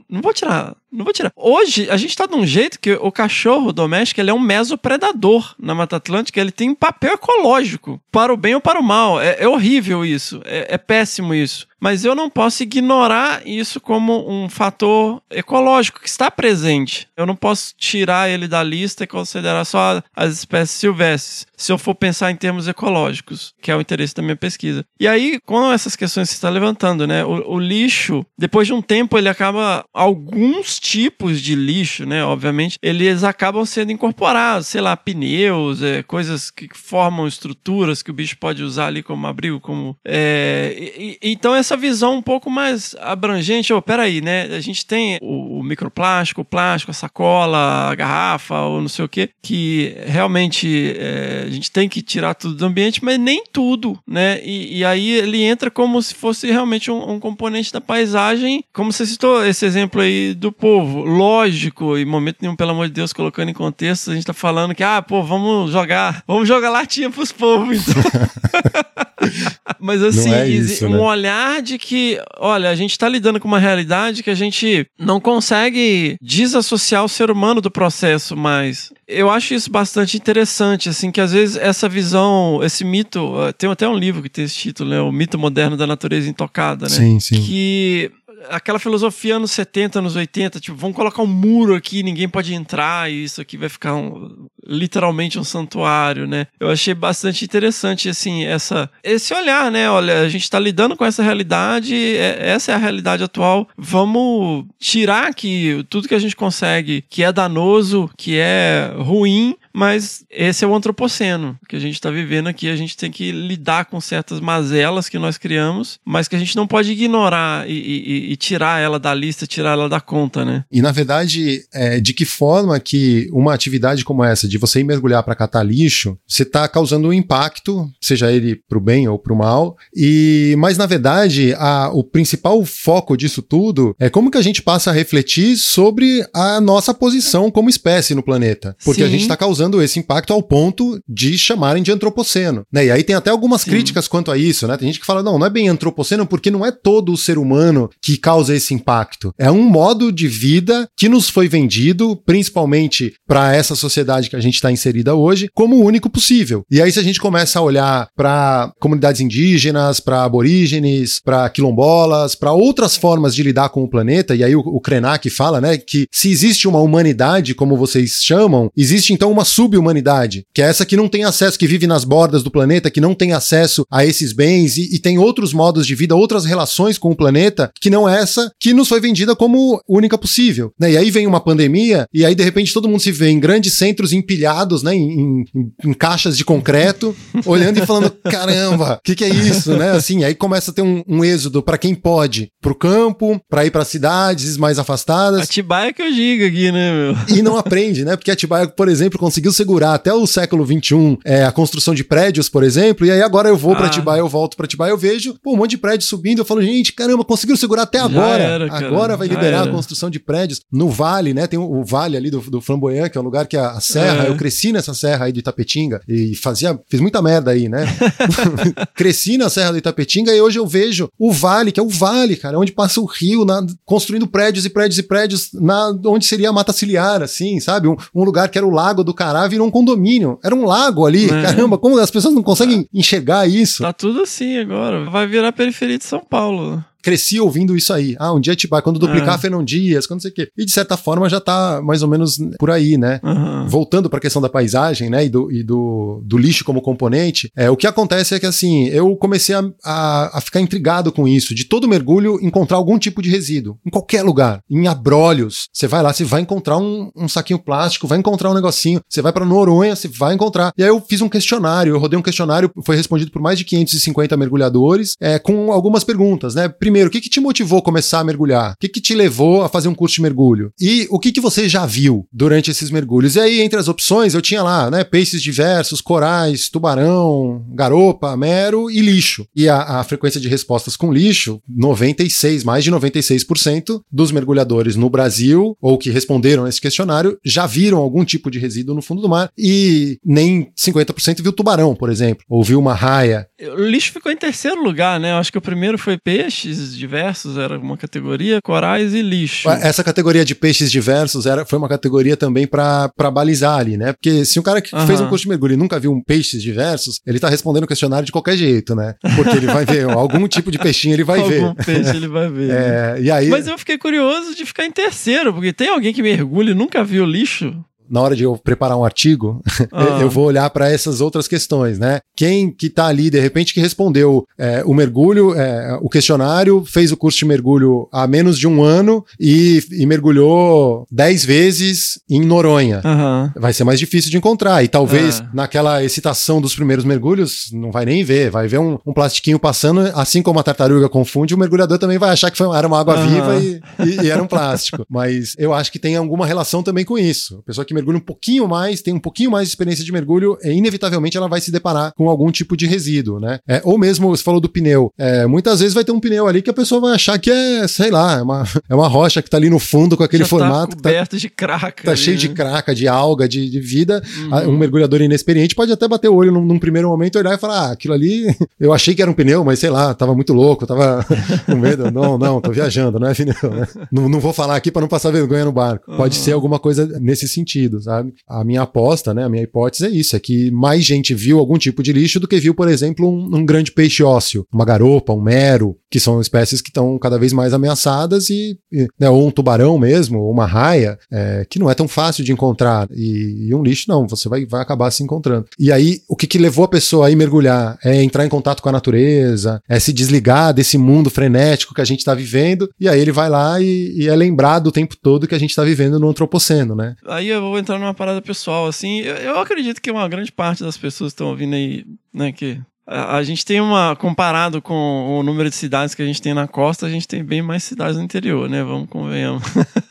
não vou tirar. Não vou tirar. Hoje, a gente tá de um jeito que o cachorro doméstico ele é um mesopredador na Mata Atlântica. Ele tem um papel ecológico, para o bem ou para o mal. É, é horrível isso. É, é péssimo isso. Mas eu não posso ignorar isso como um fator ecológico que está presente. Eu não posso tirar ele da lista e considerar só as espécies silvestres, se eu for pensar em termos ecológicos, que é o interesse da minha pesquisa. E aí, com essas questões que você está levantando, né? O, o lixo, depois de um tempo, ele acaba. Alguns tipos de lixo, né? Obviamente, eles acabam sendo incorporados, sei lá, pneus, é, coisas que formam estruturas que o bicho pode usar ali como abrigo, como. é, e- e- então, essa visão um pouco mais abrangente, oh, peraí, né? A gente tem o, o microplástico, o plástico, a sacola, a garrafa, ou não sei o que, que realmente é, a gente tem que tirar tudo do ambiente, mas nem tudo, né? E, e aí ele entra como se fosse realmente um, um componente da paisagem, como você citou esse exemplo aí do povo. Lógico, em momento nenhum, pelo amor de Deus, colocando em contexto, a gente tá falando que, ah, pô, vamos jogar, vamos jogar latinha pros povos, então. Mas assim, é isso, um né? olhar que, olha, a gente tá lidando com uma realidade que a gente não consegue desassociar o ser humano do processo mais. Eu acho isso bastante interessante, assim, que às vezes essa visão, esse mito, eh, tem até um livro que tem esse título, né? O mito moderno da natureza intocada, né? Sim, sim. que aquela filosofia anos 70, anos 80, tipo, vamos colocar um muro aqui, ninguém pode entrar e isso aqui vai ficar um- literalmente um santuário, né? Eu achei bastante interessante, assim, essa, esse olhar, né? Olha, a gente tá lidando com essa realidade, é- essa é a realidade atual, vamos tirar que tudo que a gente consegue, que é danoso, que é ruim, mas esse é o antropoceno que a gente está vivendo aqui. A gente tem que lidar com certas mazelas que nós criamos, mas que a gente não pode ignorar e, e- e tirar ela da lista, tirar ela da conta, né? E na verdade, é, de que forma que uma atividade como essa, de você ir mergulhar para catar lixo, você está causando um impacto, seja ele para o bem ou para o mal. E mas na verdade, a- o principal foco disso tudo é como que a gente passa a refletir sobre a nossa posição como espécie no planeta, porque a Sim. gente está causando esse impacto ao ponto de chamarem de antropoceno, né? E aí tem até algumas Sim. críticas quanto a isso, né? Tem gente que fala não, não é bem antropoceno porque não é todo o ser humano que causa esse impacto. É um modo de vida que nos foi vendido, principalmente para essa sociedade que a gente está inserida hoje, como o único possível. E aí se a gente começa a olhar para comunidades indígenas, para aborígenes, para quilombolas, para outras formas de lidar com o planeta, e aí o, o Krenak fala, né, que se existe uma humanidade, como vocês chamam, existe então uma sub-humanidade, que é essa que não tem acesso, que vive nas bordas do planeta, que não tem acesso a esses bens e, e tem outros modos de vida, outras relações com o planeta, que não é essa que nos foi vendida como única possível. Né? E aí vem uma pandemia, e aí de repente todo mundo se vê em grandes centros empilhados, né, em, em- em caixas de concreto, olhando e falando: caramba, o que, que é isso? Né? Assim, aí começa a ter um, um êxodo para quem pode, pro campo, para ir para cidades mais afastadas. Atibaia que eu diga aqui, né, meu? E não aprende, né? Porque Atibaia, por exemplo, conseguiu segurar até o século XXI é, a construção de prédios, por exemplo, e aí agora eu vou pra Ah. Atibaia, eu volto pra Atibaia, eu vejo pô, um monte de prédio subindo, eu falo, gente, caramba, conseguiram segurar até agora. era, agora vai liberar era. a construção de prédios. No Vale, né? Tem o, o Vale ali do, do Flamboyant, que é um lugar que a, a serra, É. eu cresci nessa serra aí de Itapetinga e fazia, fiz muita merda aí, né? cresci na serra do Itapetinga e hoje eu vejo o Vale, que é o Vale, cara, onde passa o rio, na- construindo prédios e prédios e prédios, na, onde seria a Mata Ciliar, assim, sabe? Um, um lugar que era o lago do Cará virou um condomínio. Era um lago ali. É. Caramba, como as pessoas não conseguem enxergar isso? Tá tudo assim agora. Vai virar periferia de São Paulo. Cresci ouvindo isso aí. Ah, um dia Atibaia, quando duplicar É. Fernão Dias, quando não sei o quê. E de certa forma já tá mais ou menos por aí, né? Aham. Voltando para a questão da paisagem, né, e do, e do, do lixo como componente, é, o que acontece é que, assim, eu comecei a, a, a ficar intrigado com isso, de todo mergulho encontrar algum tipo de resíduo, em qualquer lugar, em abrolhos, você vai lá, você vai encontrar um, um saquinho plástico, vai encontrar um negocinho, você vai para Noronha, você vai encontrar. E aí eu fiz um questionário, eu rodei um questionário, foi respondido por mais de 550 mergulhadores, é, com algumas perguntas, né? Primeiro, o que, que te motivou a começar a mergulhar? O que, que te levou a fazer um curso de mergulho? E o que, que você já viu durante esses mergulhos? E aí, entre as opções, eu tinha lá, né? Peixes diversos, corais, tubarão, garopa, mero e lixo. E a, a frequência de respostas com lixo, 96, mais de 96% dos mergulhadores no Brasil, ou que responderam esse questionário, já viram algum tipo de resíduo no fundo do mar e nem 50% viu tubarão, por exemplo, ou viu uma raia. O lixo ficou em terceiro lugar, né? Eu acho que o primeiro foi peixes diversos, era uma categoria, corais e lixo. Essa categoria de peixes diversos era, foi uma categoria também para balizar ali, né? Porque se um cara que Aham. fez um curso de mergulho e nunca viu um peixes diversos, ele tá respondendo o questionário de qualquer jeito, né? Porque ele vai ver algum tipo de peixinho, ele vai ver. Algum peixe ele vai ver. É, e aí, Mas eu fiquei curioso de ficar em terceiro, porque tem alguém que mergulha e nunca viu lixo? Na hora de eu preparar um artigo, Ah. eu vou olhar para essas outras questões, né? Quem que tá ali, de repente, que respondeu é, o mergulho, é, o questionário, fez o curso de mergulho há menos de um ano e, e mergulhou dez vezes em Noronha. Aham. Vai ser mais difícil de encontrar. E talvez Ah. naquela excitação dos primeiros mergulhos, não vai nem ver. Vai ver um, um plastiquinho passando, assim como a tartaruga confunde, o mergulhador também vai achar que foi, era uma água Aham. viva e, e- e era um plástico. Mas eu acho que tem alguma relação também com isso. A pessoa que mergulha um pouquinho mais, tem um pouquinho mais de experiência de mergulho, é, inevitavelmente ela vai se deparar com algum tipo de resíduo, né? É, ou mesmo, você falou do pneu, é, muitas vezes vai ter um pneu ali que a pessoa vai achar que é, sei lá, é uma, é uma rocha que tá ali no fundo com aquele Já formato. Tá que tá, coberto de craca. tá ali, cheio de né? craca, de alga, de, de vida. Uhum. Ah, Um mergulhador inexperiente pode até bater o olho num, num primeiro momento, olhar e falar: ah, aquilo ali, eu achei que era um pneu, mas sei lá, tava muito louco, tava com medo. Não, não, tô viajando, não é pneu, né? Não, não vou falar aqui para não passar vergonha no barco. Pode Uhum. ser alguma coisa nesse sentido, sabe? A minha aposta, né, a minha hipótese é isso: é que mais gente viu algum tipo de lixo do que viu, por exemplo, um, um grande peixe ósseo, uma garopa, um mero, que são espécies que estão cada vez mais ameaçadas e, e, né, ou um tubarão mesmo, ou uma raia, é, que não é tão fácil de encontrar. E, e um lixo, não, você vai, vai acabar se encontrando. E aí, o que, que levou a pessoa a ir mergulhar? É entrar em contato com a natureza, é se desligar desse mundo frenético que a gente está vivendo, e aí ele vai lá e, e é lembrado o tempo todo que a gente está vivendo no antropoceno, né? Aí eu vou entrar numa parada pessoal, assim. Eu, eu acredito que uma grande parte das pessoas que estão ouvindo aí, né, que. A, gente tem uma. Comparado com o número de cidades que a gente tem na costa, a gente tem bem mais cidades no interior, né? Vamos convenhamos.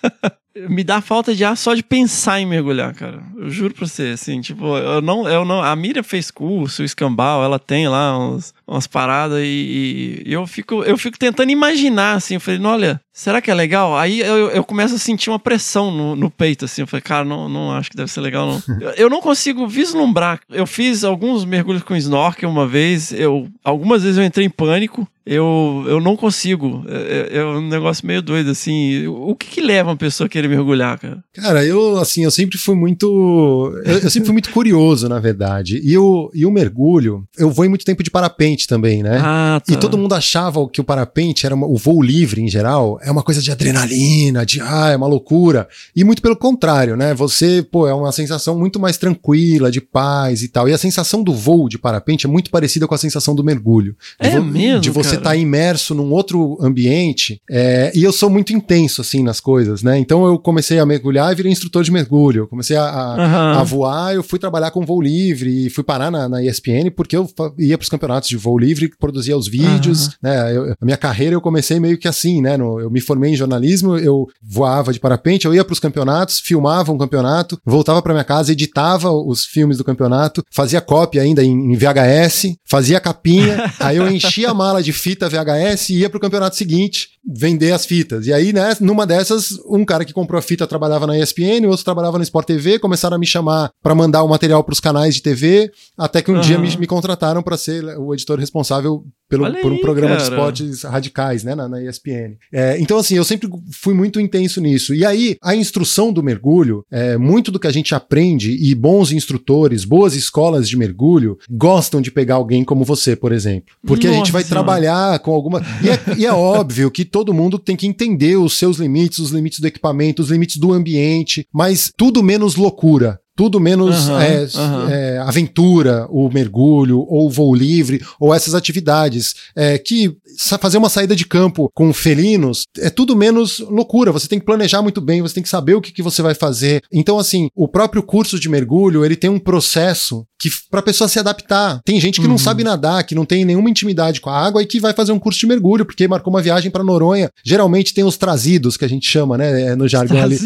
Me dá falta de ar só de pensar em mergulhar, cara. Eu juro pra você, assim, tipo, eu não, eu não. A Miriam fez curso, o escambau, ela tem lá uns, umas paradas e, e eu fico, eu fico tentando imaginar, assim. Eu falei, "Não, olha, será que é legal? Aí eu, eu começo a sentir uma pressão no, no peito, assim. Eu falei, cara, não, não acho que deve ser legal, não. Eu, eu não consigo vislumbrar. Eu fiz alguns mergulhos com snorkel uma vez, eu, algumas vezes eu entrei em pânico. Eu, eu não consigo. É, é- é um negócio meio doido, assim. O que, que leva uma pessoa a querer mergulhar, cara? Cara, eu, assim, eu sempre fui muito. Eu, eu sempre fui muito curioso, na verdade. E o, e o mergulho, eu vou em muito tempo de parapente também, né? Ah, tá. E todo mundo achava que o parapente era uma- o voo livre em geral, é uma coisa de adrenalina, de ah, é uma loucura. E muito pelo contrário, né? Você, pô, é uma sensação muito mais tranquila, de paz e tal. E a sensação do voo de parapente é muito parecida com a sensação do mergulho. De É mesmo, De você estar imerso num outro ambiente. é, e eu sou muito intenso, assim, nas coisas, né? Então eu comecei a mergulhar e virei instrutor de mergulho. Eu comecei a, a- Aham. a voar, eu fui trabalhar com voo livre e fui parar na, na ESPN porque eu ia para os campeonatos de voo livre, produzia os vídeos, né? Eu- a minha carreira eu comecei meio que assim, né? No- eu me formei em jornalismo, eu voava de parapente, eu ia para os campeonatos, filmava um campeonato, voltava para minha casa, editava os filmes do campeonato, fazia cópia ainda em, em VHS, fazia capinha, aí eu enchia a mala de fita VHS e ia pro campeonato seguinte vender as fitas. E aí, né, numa dessas, um cara que comprou a fita trabalhava na ESPN, outro trabalhava no Sport TV, começaram a me chamar para mandar o material pros canais de TV, até que um Aham. dia me, me contrataram para ser o editor responsável pelo, por um programa de cara. esportes radicais, né, na, na ESPN. É, então, assim, eu sempre fui muito intenso nisso. E aí, a instrução do mergulho, é, muito do que a gente aprende e bons instrutores, boas escolas de mergulho, gostam de pegar alguém como você, por exemplo. Porque a gente Nossa vai trabalhar com alguma. E é, e é óbvio que todo mundo tem que entender os seus limites, os limites do equipamento, os limites do ambiente, mas tudo menos loucura. Tudo menos Aham, é, aham. é, aventura, o mergulho, ou o voo livre, ou essas atividades. É, que fazer uma saída de campo com felinos é tudo menos loucura. Você tem que planejar muito bem, você tem que saber o que, que você vai fazer. Então, assim, o próprio curso de mergulho, ele tem um processo que para a pessoa se adaptar. Tem gente que não sabe nadar, que não tem nenhuma intimidade com a água e que vai fazer um curso de mergulho, porque marcou uma viagem para Noronha. Geralmente tem os trazidos, que a gente chama, né, é, no jargão ali.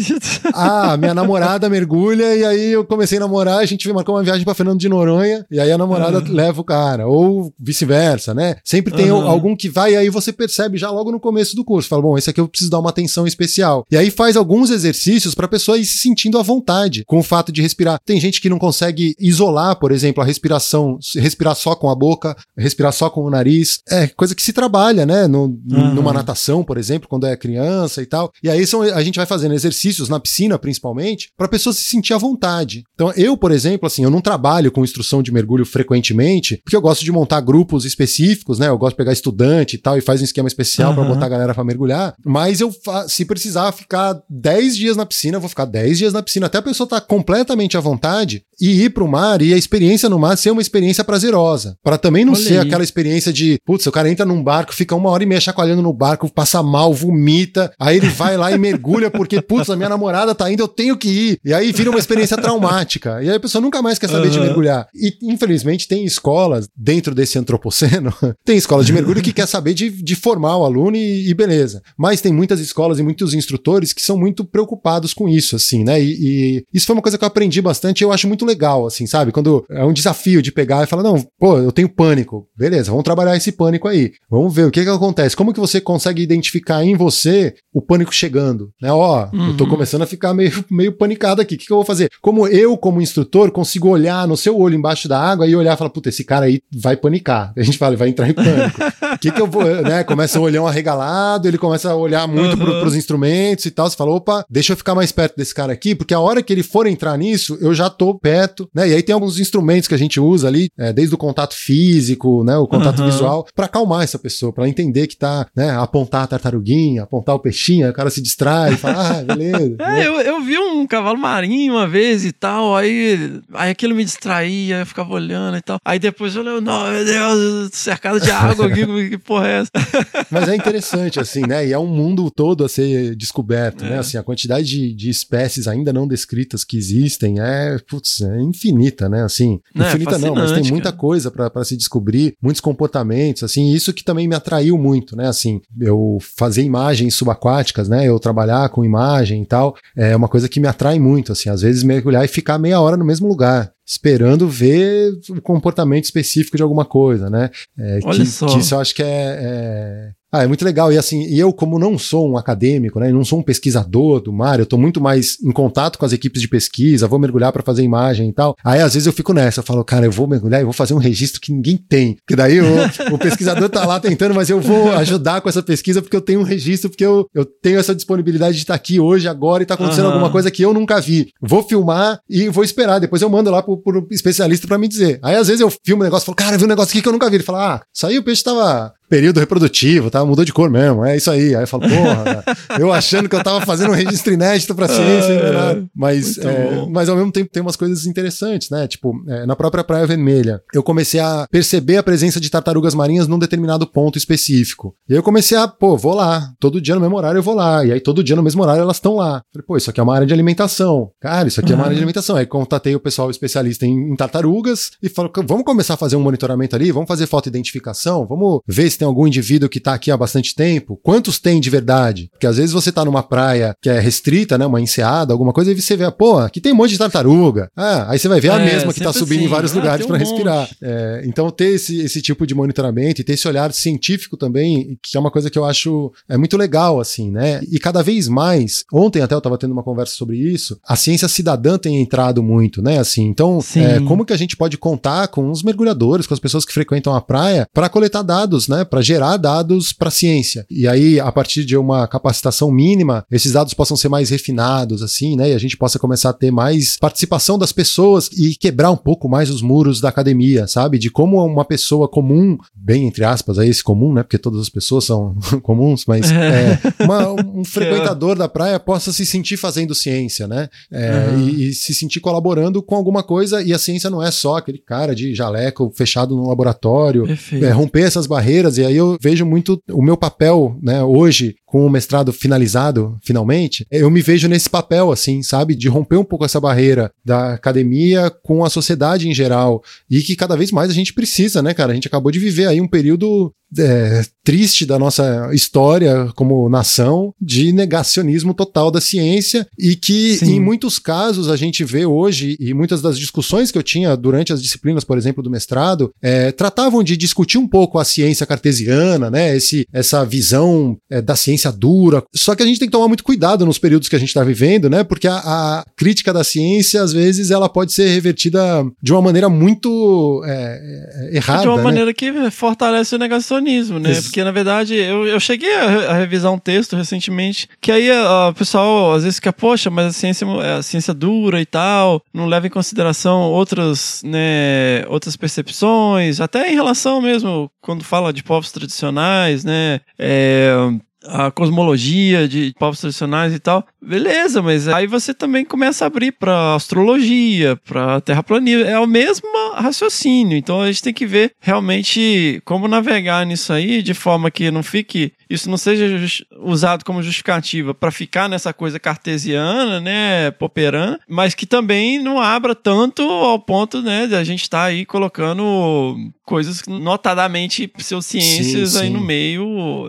Ah, minha namorada mergulha e aí eu comecei a namorar, a gente marcou uma viagem pra Fernando de Noronha e aí a namorada leva o cara, ou vice-versa, né? Sempre tem Aham. algum que vai e aí você percebe já logo no começo do curso, fala, bom, esse aqui eu preciso dar uma atenção especial. E aí faz alguns exercícios pra pessoa ir se sentindo à vontade com o fato de respirar. Tem gente que não consegue isolar, por exemplo, a respiração, respirar só com a boca, respirar só com o nariz. É coisa que se trabalha, né? No, Aham. Numa natação, por exemplo, quando é criança e tal. E aí são, a gente vai fazendo exercícios na piscina, principalmente, para a pessoa se sentir à vontade. Então, eu, por exemplo, assim, eu não trabalho com instrução de mergulho frequentemente, porque eu gosto de montar grupos específicos, né? Eu gosto de pegar estudante e tal e faz um esquema especial para Aham. botar a galera para mergulhar. Mas eu, se precisar ficar 10 dias na piscina, eu vou ficar 10 dias na piscina até a pessoa estar completamente à vontade e ir pro mar e experiência no mar ser uma experiência prazerosa. Pra também não ser aquela experiência de, putz, o cara entra num barco, fica uma hora e meia chacoalhando no barco, passa mal, vomita, aí ele vai lá e mergulha porque, putz, a minha namorada tá indo, eu tenho que ir. E aí vira uma experiência traumática. E aí a pessoa nunca mais quer saber de Aham. mergulhar. E, infelizmente, tem escolas dentro desse antropoceno, tem escolas de mergulho que quer saber de, de formar o aluno e, e beleza. Mas tem muitas escolas e muitos instrutores que são muito preocupados com isso, assim, né? E, e isso foi uma coisa que eu aprendi bastante e eu acho muito legal, assim, sabe? Quando é um desafio de pegar e falar, não, pô, eu tenho pânico. Beleza, vamos trabalhar esse pânico aí. Vamos ver o que que acontece. Como que você consegue identificar em você o pânico chegando? Né? Ó, eu tô Uhum. começando a ficar meio, meio panicado aqui. O que, que eu vou fazer? Como eu, como instrutor, consigo olhar no seu olho embaixo da água e olhar e falar, puta, esse cara aí vai panicar. A gente fala, ele vai entrar em pânico. O que, que eu vou, né? Começa um arregalado, ele começa a olhar muito pro, Uhum. pros instrumentos e tal. Você fala, opa, deixa eu ficar mais perto desse cara aqui, porque a hora que ele for entrar nisso, eu já tô perto, né? E aí tem alguns instrumentos que a gente usa ali, é, desde o contato físico, né? O contato Uhum. visual, pra acalmar essa pessoa, pra ela entender que tá, né? Apontar a tartaruguinha, apontar o peixinho, aí o cara se distrai, fala, ah, beleza. É, eu, eu vi um cavalo marinho uma vez e tal, aí, aí aquilo me distraía, eu ficava olhando e tal. Aí depois eu olhei, não, meu Deus, cercado de água aqui, que porra é essa? Mas é interessante, assim, né? E é um mundo todo a ser descoberto, né? É. Assim, a quantidade de, de espécies ainda não descritas que existem é, putz, é infinita, né? Assim, Não, é infinita não, mas tem muita coisa pra se descobrir, muitos comportamentos, assim, isso que também me atraiu muito, né? Assim, eu fazer imagens subaquáticas, né? Eu trabalhar com imagem e tal, é uma coisa que me atrai muito, assim, às vezes mergulhar e ficar meia hora no mesmo lugar. Esperando ver o comportamento específico de alguma coisa, né? É, Olha que, só. que isso eu acho que é, é- Ah, é muito legal. E assim, e eu, como não sou um acadêmico, né? Não sou um pesquisador do mar, eu tô muito mais em contato com as equipes de pesquisa, vou mergulhar para fazer imagem e tal. Aí, às vezes, eu fico nessa, eu falo, cara, eu vou mergulhar e vou fazer um registro que ninguém tem. Porque daí o, o pesquisador tá lá tentando, mas eu vou ajudar com essa pesquisa porque eu tenho um registro, porque eu, eu tenho essa disponibilidade de estar aqui hoje, agora, e tá acontecendo Aham. alguma coisa que eu nunca vi. Vou filmar e vou esperar. Depois eu mando lá pro, pro especialista para me dizer. Aí, às vezes, eu filmo um negócio e falo, cara, eu vi um negócio aqui que eu nunca vi. Ele fala, ah, isso aí o peixe tava período reprodutivo, tá? Mudou de cor mesmo, é isso aí. Aí eu falo, porra, eu achando que eu tava fazendo um registro inédito pra ciência, Ah, e nada. mas, é, mas ao mesmo tempo tem umas coisas interessantes, né? Tipo, é, na própria Praia Vermelha, eu comecei a perceber a presença de tartarugas marinhas num determinado ponto específico. E aí eu comecei a, pô, vou lá, todo dia no mesmo horário eu vou lá. E aí todo dia no mesmo horário elas estão lá. Falei, pô, isso aqui é uma área de alimentação. Cara, isso aqui é uma área de alimentação. Aí contatei o pessoal especialista em, em tartarugas e falou, vamos começar a fazer um monitoramento ali, vamos fazer foto-identificação, vamos ver se tem algum indivíduo que tá aqui há bastante tempo. Quantos tem de verdade? Porque às vezes você tá numa praia que é restrita, né, uma enseada, alguma coisa, e você vê, pô, aqui tem um monte de tartaruga. Ah, aí você vai ver a É, mesma que tá sempre subindo em assim. vários Ah, lugares tem para um respirar. É, então ter esse, esse tipo de monitoramento e ter esse olhar científico também, que é uma coisa que eu acho é muito legal, assim, né? E cada vez mais, ontem até eu estava tendo uma conversa sobre isso, a ciência cidadã tem entrado muito, né? Assim, então, é, como que a gente pode contar com os mergulhadores, com as pessoas que frequentam a praia, para coletar dados, né? Para gerar dados para ciência. E aí, a partir de uma capacitação mínima, esses dados possam ser mais refinados, assim, né? E a gente possa começar a ter mais participação das pessoas e quebrar um pouco mais os muros da academia, sabe? De como uma pessoa comum, bem entre aspas, aí esse comum, né? Porque todas as pessoas são comuns, mas é, uma- um frequentador da praia possa se sentir fazendo ciência, né? É, Uhum. e, e se sentir colaborando com alguma coisa. E a ciência não é só aquele cara de jaleco fechado num laboratório, é, romper essas barreiras, e aí eu vejo muito o meu papel, né, hoje, com o mestrado finalizado, finalmente, eu me vejo nesse papel, assim, sabe, de romper um pouco essa barreira da academia com a sociedade em geral, e que cada vez mais a gente precisa, né, cara? A gente acabou de viver aí um período é, triste da nossa história como nação de negacionismo total da ciência e que Sim. em muitos casos a gente vê hoje e muitas das discussões que eu tinha durante as disciplinas, por exemplo, do mestrado, é, tratavam de discutir um pouco a ciência cartesiana, né? Esse, essa visão é, da ciência dura. Só que a gente tem que tomar muito cuidado nos períodos que a gente está vivendo, né? Porque a, a crítica da ciência, às vezes, ela pode ser revertida de uma maneira muito é, é, errada. de uma né? maneira que fortalece o negacionismo, né? Ex- Porque, na verdade, eu, eu cheguei a, a revisar um texto recentemente, que aí o pessoal às vezes fica, poxa, mas a ciência, é a ciência dura e tal, não leva em consideração outras, né, outras percepções, até em relação mesmo, quando fala de povos tradicionais, né? É, a cosmologia de povos tradicionais e tal. Beleza, mas aí você também começa a abrir para astrologia, para terraplanismo. É o mesmo raciocínio. Então a gente tem que ver realmente como navegar nisso aí de forma que não fique isso não seja usado como justificativa para ficar nessa coisa cartesiana, né, poperana, mas que também não abra tanto ao ponto, né, de a gente estar tá aí colocando coisas notadamente pseudociências sim, sim. aí no meio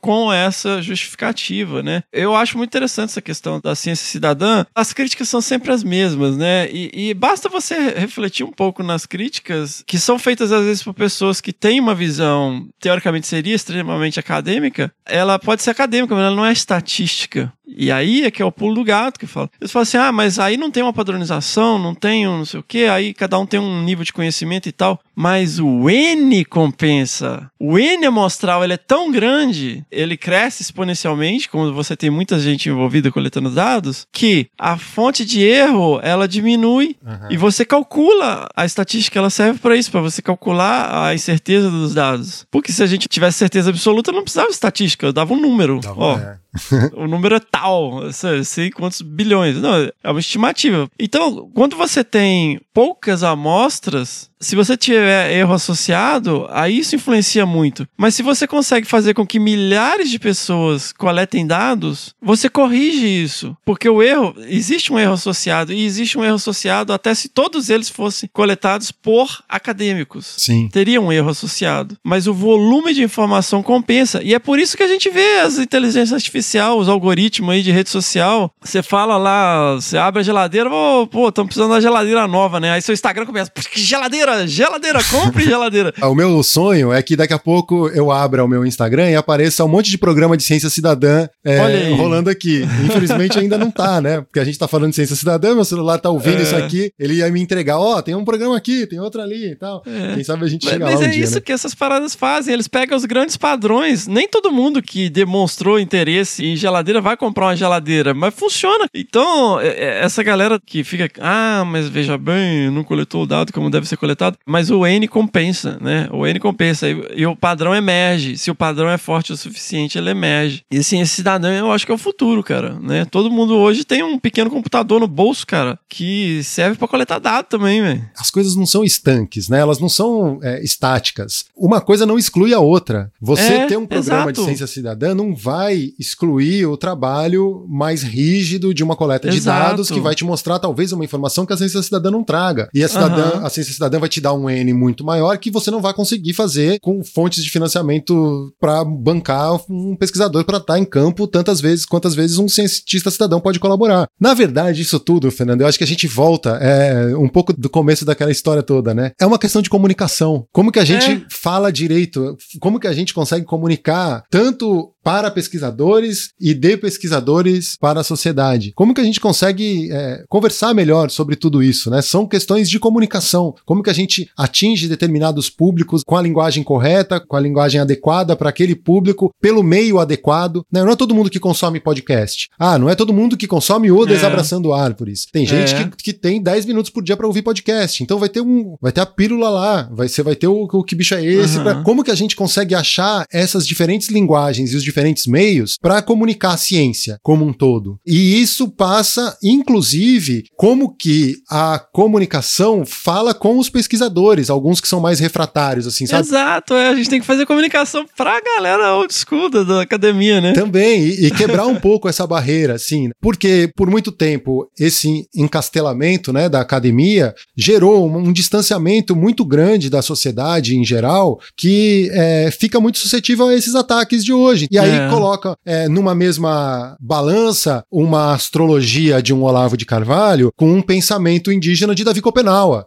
com essa justificativa, né? Eu acho muito interessante essa questão da ciência cidadã. As críticas são sempre as mesmas, né? E, e basta você refletir um pouco nas críticas que são feitas às vezes por pessoas que têm uma visão teoricamente seria extremamente acadêmica. Ela pode ser acadêmica, mas ela não é estatística. E aí é que é o pulo do gato que fala. Eles falam assim: ah, mas aí não tem uma padronização, não tem um não sei o quê, aí cada um tem um nível de conhecimento e tal. Mas o N compensa. O N amostral ele é tão grande, ele cresce exponencialmente, como você tem muita gente envolvida coletando dados, que a fonte de erro ela diminui uhum. e você calcula a estatística, ela serve para isso, para você calcular a incerteza dos dados. Porque se a gente tivesse certeza absoluta, não precisava de estatística, eu dava um número. Ó, é. o número é tal, sei quantos bilhões. Não, é uma estimativa. Então, quando você tem poucas amostras, se você tiver erro associado, aí isso influencia muito. Mas se você consegue fazer com que milhares de pessoas coletem dados, você corrige isso. Porque o erro, existe um erro associado, e existe um erro associado até se todos eles fossem coletados por acadêmicos. Sim. Teria um erro associado. Mas o volume de informação compensa. E é por isso que a gente vê as inteligências artificiais, os algoritmos aí de rede social. Você fala lá, você abre a geladeira, oh, pô, estamos precisando da geladeira nova, né? Aí seu Instagram começa, que geladeira! Geladeira, geladeira, compre geladeira. o meu sonho é que daqui a pouco eu abra o meu Instagram e apareça um monte de programa de ciência cidadã é, rolando aqui. Infelizmente ainda não tá, né? Porque a gente tá falando de ciência cidadã, meu celular tá ouvindo é. isso aqui, ele ia me entregar, ó, oh, tem um programa aqui, tem outro ali e tal. É. Quem sabe a gente chega mas, lá Mas um é dia, isso né? que essas paradas fazem, eles pegam os grandes padrões. Nem todo mundo que demonstrou interesse em geladeira vai comprar uma geladeira, mas funciona. Então, é, é, essa galera que fica, ah, mas veja bem, não coletou o dado como deve ser coletado, mas o N compensa, né? O N compensa e, e, o padrão emerge. Se o padrão é forte o suficiente, ele emerge. E assim, esse cidadão eu acho que é o futuro, cara, né? Todo mundo hoje tem um pequeno computador no bolso, cara, que serve para coletar dados também, velho. As coisas não são estanques, né? Elas não são é, estáticas. Uma coisa não exclui a outra. Você é, ter um programa exato. de ciência cidadã não vai excluir o trabalho mais rígido de uma coleta de exato. dados que vai te mostrar talvez uma informação que a ciência cidadã não traga. E a, cidadã, uhum. a ciência cidadã vai te dar um N muito maior que você não vai conseguir fazer com fontes de financiamento para bancar um pesquisador para estar tá em campo tantas vezes quantas vezes um cientista cidadão pode colaborar. Na verdade, isso tudo, Fernando, eu acho que a gente volta é, um pouco do começo daquela história toda, né? É uma questão de comunicação. Como que a gente é. fala direito? Como que a gente consegue comunicar tanto para pesquisadores e de pesquisadores para a sociedade. Como que a gente consegue é, conversar melhor sobre tudo isso? Né? São questões de comunicação. Como que a gente atinge determinados públicos com a linguagem correta, com a linguagem adequada para aquele público, pelo meio adequado. Né? Não é todo mundo que consome podcast. Ah, não é todo mundo que consome o é. Desabraçando Árvores. Tem gente é. que, que tem 10 minutos por dia para ouvir podcast. Então vai ter um, vai ter a pílula lá, vai, você vai ter o, o que bicho é esse. Uhum. Pra, como que a gente consegue achar essas diferentes linguagens e os diferentes meios para comunicar a ciência como um todo. E isso passa, inclusive, como que a comunicação fala com os pesquisadores, alguns que são mais refratários, assim, sabe? Exato, é, a gente tem que fazer comunicação pra galera old school da, da academia, né? Também, e, e quebrar um pouco essa barreira, assim, porque por muito tempo esse encastelamento, né, da academia gerou um, um distanciamento muito grande da sociedade em geral, que é, fica muito suscetível a esses ataques de hoje. E aí aí é. coloca é, numa mesma balança uma astrologia de um Olavo de Carvalho com um pensamento indígena de Davi Copenaua.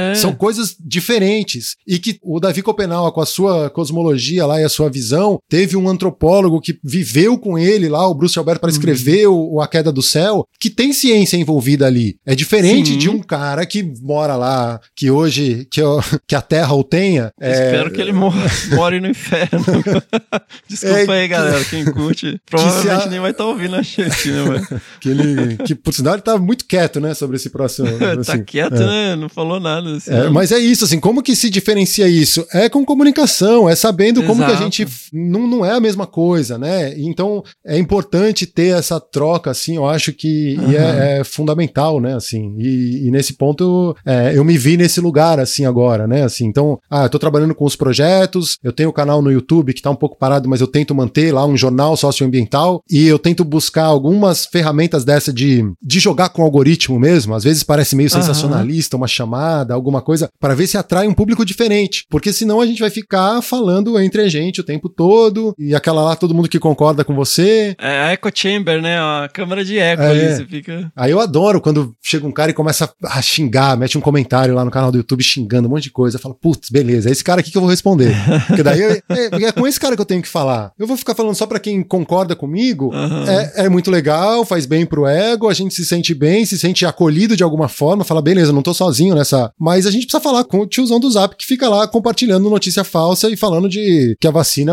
É. São coisas diferentes. E que o Davi Copenaua, com a sua cosmologia lá e a sua visão, teve um antropólogo que viveu com ele lá, o Bruce Alberto, para escrever uhum. o, A Queda do Céu, que tem ciência envolvida ali. É diferente Sim. de um cara que mora lá, que hoje, que, eu, que a Terra o tenha. É... Espero que ele more, more no inferno. Desculpa é, aí, galera. Quem curte, provavelmente a- nem vai estar ouvindo a gente, né, velho? Que, ele, que, por sinal, ele tá muito quieto, né, sobre esse próximo. tá assim, quieto, é. né? Não falou nada. Assim, É, mas é isso, assim, como que se diferencia isso? É com comunicação, é sabendo como que a Exato. gente não, não é a mesma coisa, né? Então é importante ter essa troca, assim, eu acho que e é, é fundamental, né? Assim, e, e nesse ponto é, eu me vi nesse lugar, assim, agora, né? Assim, então, ah, eu tô trabalhando com os projetos, eu tenho o canal no YouTube que tá um pouco parado, mas eu tento manter lá um jornal socioambiental e eu tento buscar algumas ferramentas dessa de, de jogar com o algoritmo mesmo, às vezes parece meio sensacionalista, uma chamada, alguma coisa, para ver se atrai um público diferente. Porque senão a gente vai ficar falando entre a gente o tempo todo, e aquela lá, todo mundo que concorda com você. É a Echo Chamber, né? A câmara de eco É. ali. Você fica. Aí eu adoro quando chega um cara e começa a xingar, mete um comentário lá no canal do YouTube xingando um monte de coisa. Eu falo, putz, beleza, é esse cara aqui que eu vou responder. Porque daí é, é- é com esse cara que eu tenho que falar. Eu vou ficar falando só pra quem concorda comigo. Aham. É, é muito legal, faz bem pro ego, a gente se sente bem, se sente acolhido de alguma forma, fala, beleza, não tô sozinho nessa. Mas a gente precisa falar com o tiozão do Zap que fica lá compartilhando notícia falsa e falando de que a vacina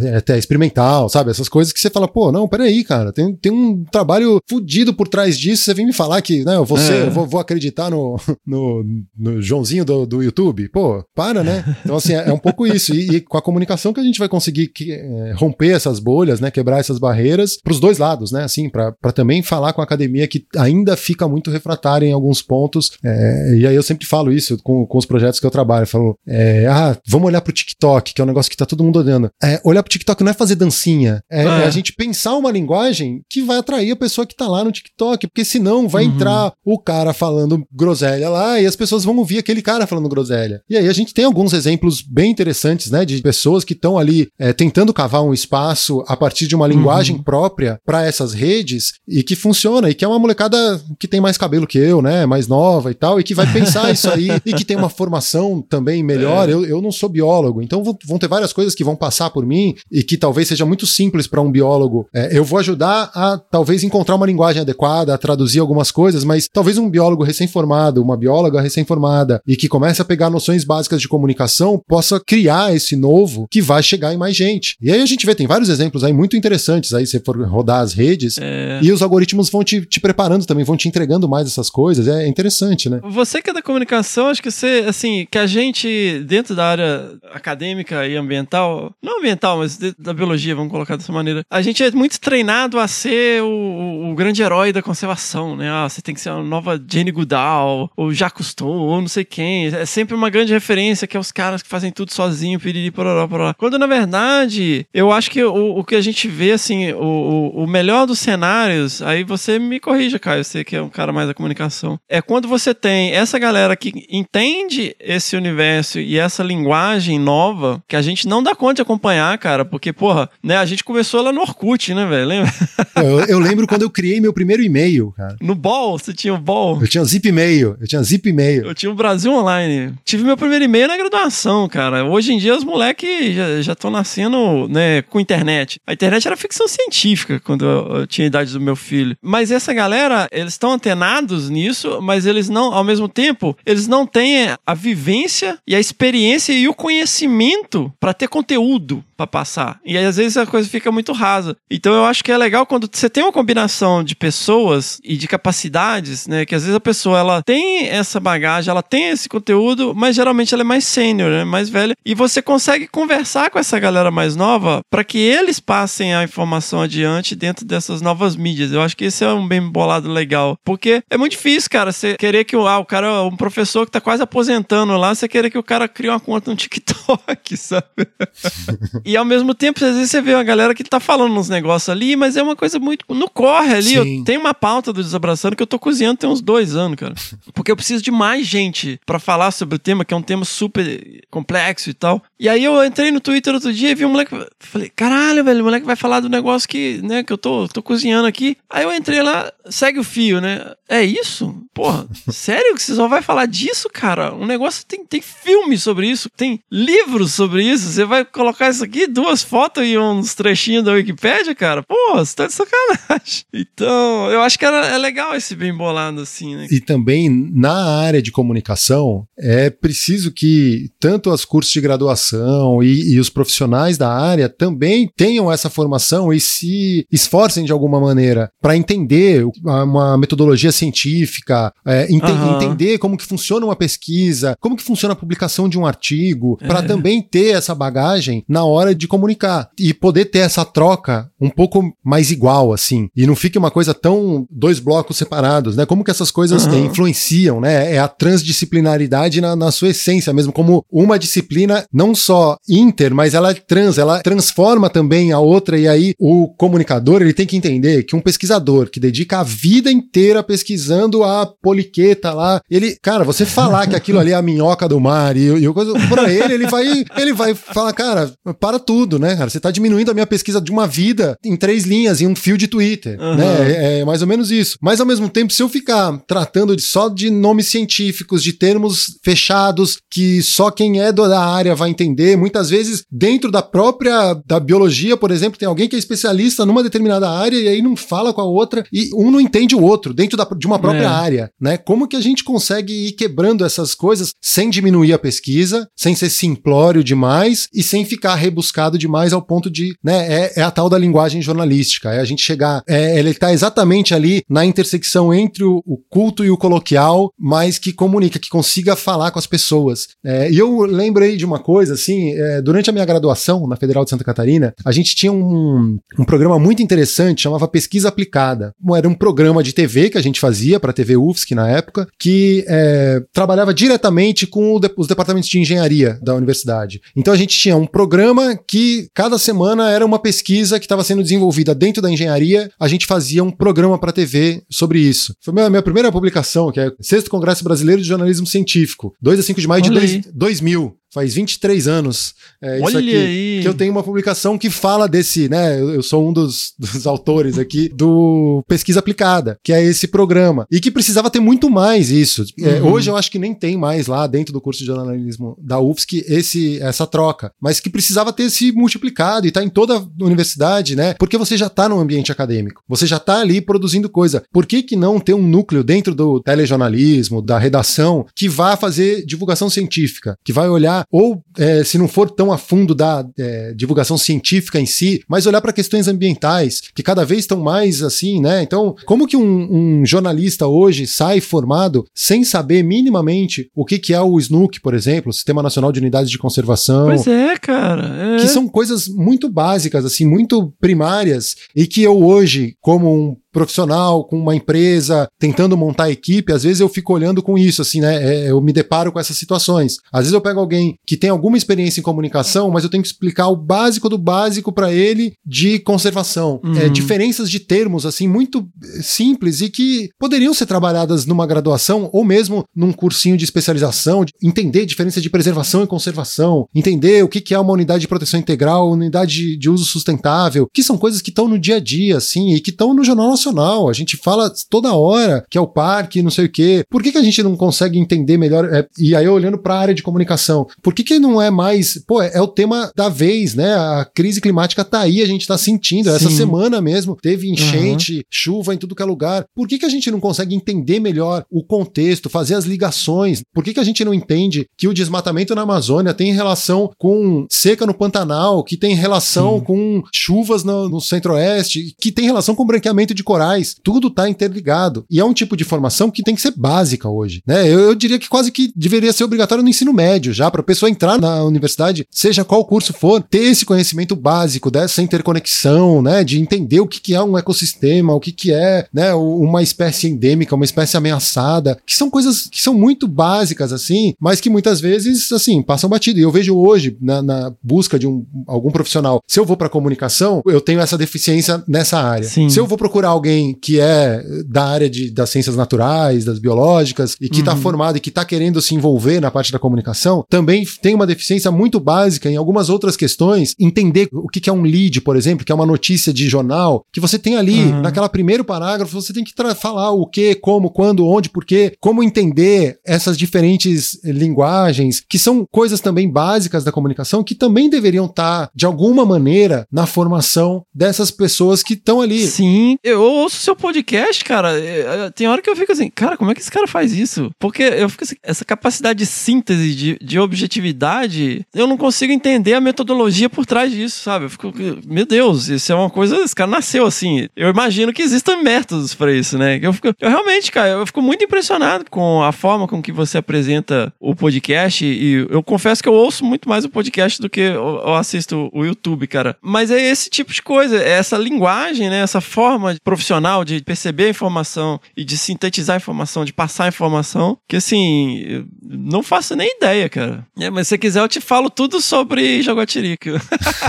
é até experimental, sabe? Essas coisas que você fala, pô, não, peraí, cara, tem, tem um trabalho fudido por trás disso, você vem me falar que, né, você, É. eu vou, vou acreditar no, no, no Joãozinho do, do YouTube? Pô, para, né? Então, assim, é, é um pouco isso. E, e com a comunicação que a gente vai conseguir que, é, romper essas bolhas, né? Quebrar essas barreiras pros dois lados, né? Assim, pra também falar com a academia que ainda fica muito refratária em alguns pontos. É, e aí eu sempre falo isso com, com os projetos que eu trabalho. Eu falo, é, ah, vamos olhar pro TikTok, que é um negócio que tá todo mundo olhando. É, olhar pro TikTok não é fazer dancinha, é, Ah. é a gente pensar uma linguagem que vai atrair a pessoa que tá lá no TikTok, porque senão vai Uhum. entrar o cara falando groselha lá e as pessoas vão ouvir aquele cara falando groselha. E aí a gente tem alguns exemplos bem interessantes, né, de pessoas que estão ali é, tentando cavar um espaço a partir de uma linguagem própria para essas redes e que funciona e que é uma molecada que tem mais cabelo que eu, né, mais nova e tal, e que vai pensar isso aí e que tem uma formação também melhor. Eu, eu não sou biólogo, então vão, vão ter várias coisas que vão passar por mim e que talvez seja muito simples para um biólogo. É, eu vou ajudar a talvez encontrar uma linguagem adequada, a traduzir algumas coisas, mas talvez um biólogo recém-formado, uma bióloga recém-formada e que comece a pegar noções básicas de comunicação possa criar esse novo que vai chegar em mais gente. E aí a gente vê, tem vários exemplos aí muito interessantes aí, se for rodar as redes. É. E os algoritmos vão te, te preparando também, vão te entregando mais essas coisas. É interessante, né? Você que é da comunicação, acho que você, assim, que a gente, dentro da área acadêmica e ambiental, não ambiental, mas da biologia, vamos colocar dessa maneira, a gente é muito treinado a ser o, o- o grande herói da conservação, né? Ah, você tem que ser a nova Jane Goodall, ou Jacques Cousteau, ou não sei quem. É sempre uma grande referência que é os caras que fazem tudo sozinho, piriri, pororó, pororó. Quando, na verdade, eu acho que o, o que a gente vê, assim, o, o, o melhor dos cenários, aí você me corrija, Caio, você que é um cara mais da comunicação, é quando você tem essa galera que entende esse universo e essa linguagem nova que a gente não dá conta de acompanhar, cara, porque, porra, né, a gente começou lá no Orkut, né, velho? Lembra? Eu, eu lembro quando eu criei meu primeiro e-mail, cara. No Ball, você tinha o Ball. Eu tinha zip e-mail, eu tinha zip e-mail. Eu tinha o Brasil Online. Tive meu primeiro e-mail na graduação, cara. Hoje em dia os moleques já estão nascendo, né, com internet. A internet era ficção científica quando eu, eu tinha a idade do meu filho. Mas essa galera, eles estão antenados nisso, mas eles não, ao mesmo tempo, eles não têm a vivência e a experiência e o conhecimento para ter conteúdo para passar. E aí, às vezes a coisa fica muito rasa. Então eu acho que é legal quando você tem uma combinação de pessoas e de capacidades, né? Que às vezes a pessoa ela tem essa bagagem, ela tem esse conteúdo, mas geralmente ela é mais sênior, né? mais velha. E você consegue conversar com essa galera mais nova para que eles passem a informação adiante dentro dessas novas mídias. Eu acho que esse é um bem bolado legal. Porque é muito difícil, cara, você querer que ah, o cara, um professor que tá quase aposentando lá, você querer que o cara crie uma conta no TikTok, sabe? E ao mesmo tempo, às vezes você vê uma galera que tá falando uns negócios ali, mas é uma coisa muito. No corre ali, Sim. eu tenho uma pauta do Desabraçando que eu tô cozinhando tem uns dois anos, cara. Porque eu preciso de mais gente pra falar sobre o tema, que é um tema super complexo e tal. E aí eu entrei no Twitter outro dia e vi um moleque. Falei, caralho, velho, o moleque vai falar do negócio que, né, que eu tô, tô cozinhando aqui. Aí eu entrei lá, segue o fio, né? É isso? Porra, sério que você só vai falar disso, cara? Um negócio tem, tem filme sobre isso, tem livros sobre isso. Você vai colocar isso aqui aqui duas fotos e uns trechinhos da Wikipédia, cara. Pô, você tá de sacanagem. Então, eu acho que era, é legal esse bem bolado assim, né? E também na área de comunicação é preciso que tanto os cursos de graduação e, e os profissionais da área também tenham essa formação e se esforcem de alguma maneira para entender uma metodologia científica, é, ente Aham. entender como que funciona uma pesquisa, como que funciona a publicação de um artigo, para É. também ter essa bagagem na hora de comunicar e poder ter essa troca um pouco mais igual, assim, e não fique uma coisa tão dois blocos separados, né? Como que essas coisas eh, influenciam, né? É a transdisciplinaridade na, na sua essência mesmo, como uma disciplina não só inter, mas ela é trans, ela transforma também a outra, e aí o comunicador ele tem que entender que um pesquisador que dedica a vida inteira pesquisando a poliqueta lá, ele, cara, você falar que aquilo ali é a minhoca do mar e, e o coisa, pra ele, ele vai, ele vai falar, cara, para tudo, né, cara? Você tá diminuindo a minha pesquisa de uma vida em três linhas, em um fio de Twitter, Aham. né? É, é mais ou menos isso. Mas ao mesmo tempo, se eu ficar tratando de, só de nomes científicos, de termos fechados, que só quem é da área vai entender, muitas vezes dentro da própria da biologia, por exemplo, tem alguém que é especialista numa determinada área e aí não fala com a outra e um não entende o outro dentro da- de uma própria É. área, né? Como que a gente consegue ir quebrando essas coisas sem diminuir a pesquisa, sem ser simplório demais e sem ficar rebuscado demais ao ponto de, né, é, é a tal da linguagem jornalística, é a gente chegar, é, ele tá exatamente ali na intersecção entre o, o culto e o coloquial, mas que comunica, que consiga falar com as pessoas. É, e eu lembrei de uma coisa, assim, é, durante a minha graduação na Federal de Santa Catarina, a gente tinha um, um programa muito interessante, chamava Pesquisa Aplicada. Era um programa de TV que a gente fazia para a TV UFSC na época, que é, trabalhava diretamente com de- os departamentos de engenharia da universidade. Então a gente tinha um programa que cada semana era uma pesquisa que estava sendo desenvolvida dentro da engenharia, a gente fazia um programa para TV sobre isso. Foi a minha, minha primeira publicação, que é Sexto Congresso Brasileiro de Jornalismo Científico, 2 a 5 de maio de dois, aí. 2000. Faz 23 anos. É, Olha aqui, aí. Que eu tenho uma publicação que fala desse, né? Eu, eu sou um dos, dos autores aqui do Pesquisa Aplicada, que é esse programa. E que precisava ter muito mais isso. É, Uhum. hoje eu acho que nem tem mais lá dentro do curso de jornalismo da UFSC esse, essa troca. Mas que precisava ter se multiplicado e tá em toda a universidade, né? Porque você já tá no ambiente acadêmico. Você já tá ali produzindo coisa. Por que, que não ter um núcleo dentro do telejornalismo, da redação, que vá fazer divulgação científica, que vai olhar, ou é, se não for tão a fundo da é, divulgação científica em si, mas olhar para questões ambientais, que cada vez estão mais assim, né? Então, como que um, um jornalista hoje sai formado sem saber minimamente o que, que é o SNUC, por exemplo, o Sistema Nacional de Unidades de Conservação, Pois é, cara. É. que são coisas muito básicas, assim, muito primárias, e que eu hoje, como um profissional, com uma empresa, tentando montar equipe, às vezes eu fico olhando com isso, assim, né? É, eu me deparo com essas situações. Às vezes eu pego alguém que tem alguma experiência em comunicação, mas eu tenho que explicar o básico do básico para ele de conservação. Uhum. É, diferenças de termos, assim, muito simples e que poderiam ser trabalhadas numa graduação ou mesmo num cursinho de especialização, de entender a diferença de preservação e conservação, entender o que é uma unidade de proteção integral, unidade de, de uso sustentável, que são coisas que estão no dia a dia, assim, e que estão no Jornal Nacional. A gente fala toda hora que é o parque, não sei o quê. Por que, que a gente não consegue entender melhor? É, e aí, olhando para a área de comunicação, por que, que não é mais. Pô, é, é o tema da vez, né? A crise climática tá aí, a gente tá sentindo. Essa Sim. semana mesmo teve enchente, chuva em tudo que é lugar. Por que, que a gente não consegue entender melhor o contexto, fazer as ligações? Por que, que a gente não entende que o desmatamento na Amazônia tem relação com seca no Pantanal, que tem relação Sim. com chuvas no, no centro-oeste, que tem relação com branqueamento de corais? Tudo tá interligado. E é um tipo de formação que tem que ser básica hoje. Né? Eu, eu diria que quase que deveria ser obrigatório no ensino médio já, para a pessoa entrar na universidade, seja qual curso for, ter esse conhecimento básico dessa interconexão, né? De entender o que, que é um ecossistema, o que, que é né, uma espécie endêmica, uma espécie ameaçada, que são coisas que são muito básicas, assim, mas que muitas vezes, assim, passam batido. E eu vejo hoje, na, na busca de um, algum profissional, se eu vou para comunicação, eu tenho essa deficiência nessa área. Sim. Se eu vou procurar alguém que é da área de, das ciências naturais, das biológicas, e que está Uhum. formado e que está querendo se envolver na parte da comunicação, também tem uma deficiência muito básica em algumas outras questões. Entender o que é um lead, por exemplo, que é uma notícia de jornal, que você tem ali, Uhum. naquela primeiro parágrafo, você tem que falar o que, como, quando, onde, porquê, como entender essas diferentes linguagens, que são coisas também básicas da comunicação, que também deveriam estar, de alguma maneira, na formação dessas pessoas que estão ali. Sim, eu ouço seu podcast, cara. é, é, Tem hora que eu fico assim, cara, como é que esse cara faz isso? Porque eu fico assim, essa capacidade de síntese, de, de objetividade, eu não consigo entender a metodologia por trás disso, sabe? Eu fico, meu Deus, isso é uma coisa, esse cara nasceu assim. Eu imagino que existam métodos pra isso, né? Eu, fico, eu realmente, cara, eu fico muito impressionado com a forma com que você apresenta o podcast e eu confesso que eu ouço muito mais o podcast do que eu, eu assisto o YouTube, cara. Mas é esse tipo de coisa, é essa linguagem, né? Essa forma profissional de perceber a informação e de sintetizar a informação, de passar a informação, que assim, não faço nem ideia, cara. É, mas se você quiser, eu te falo tudo sobre Jaguatirica.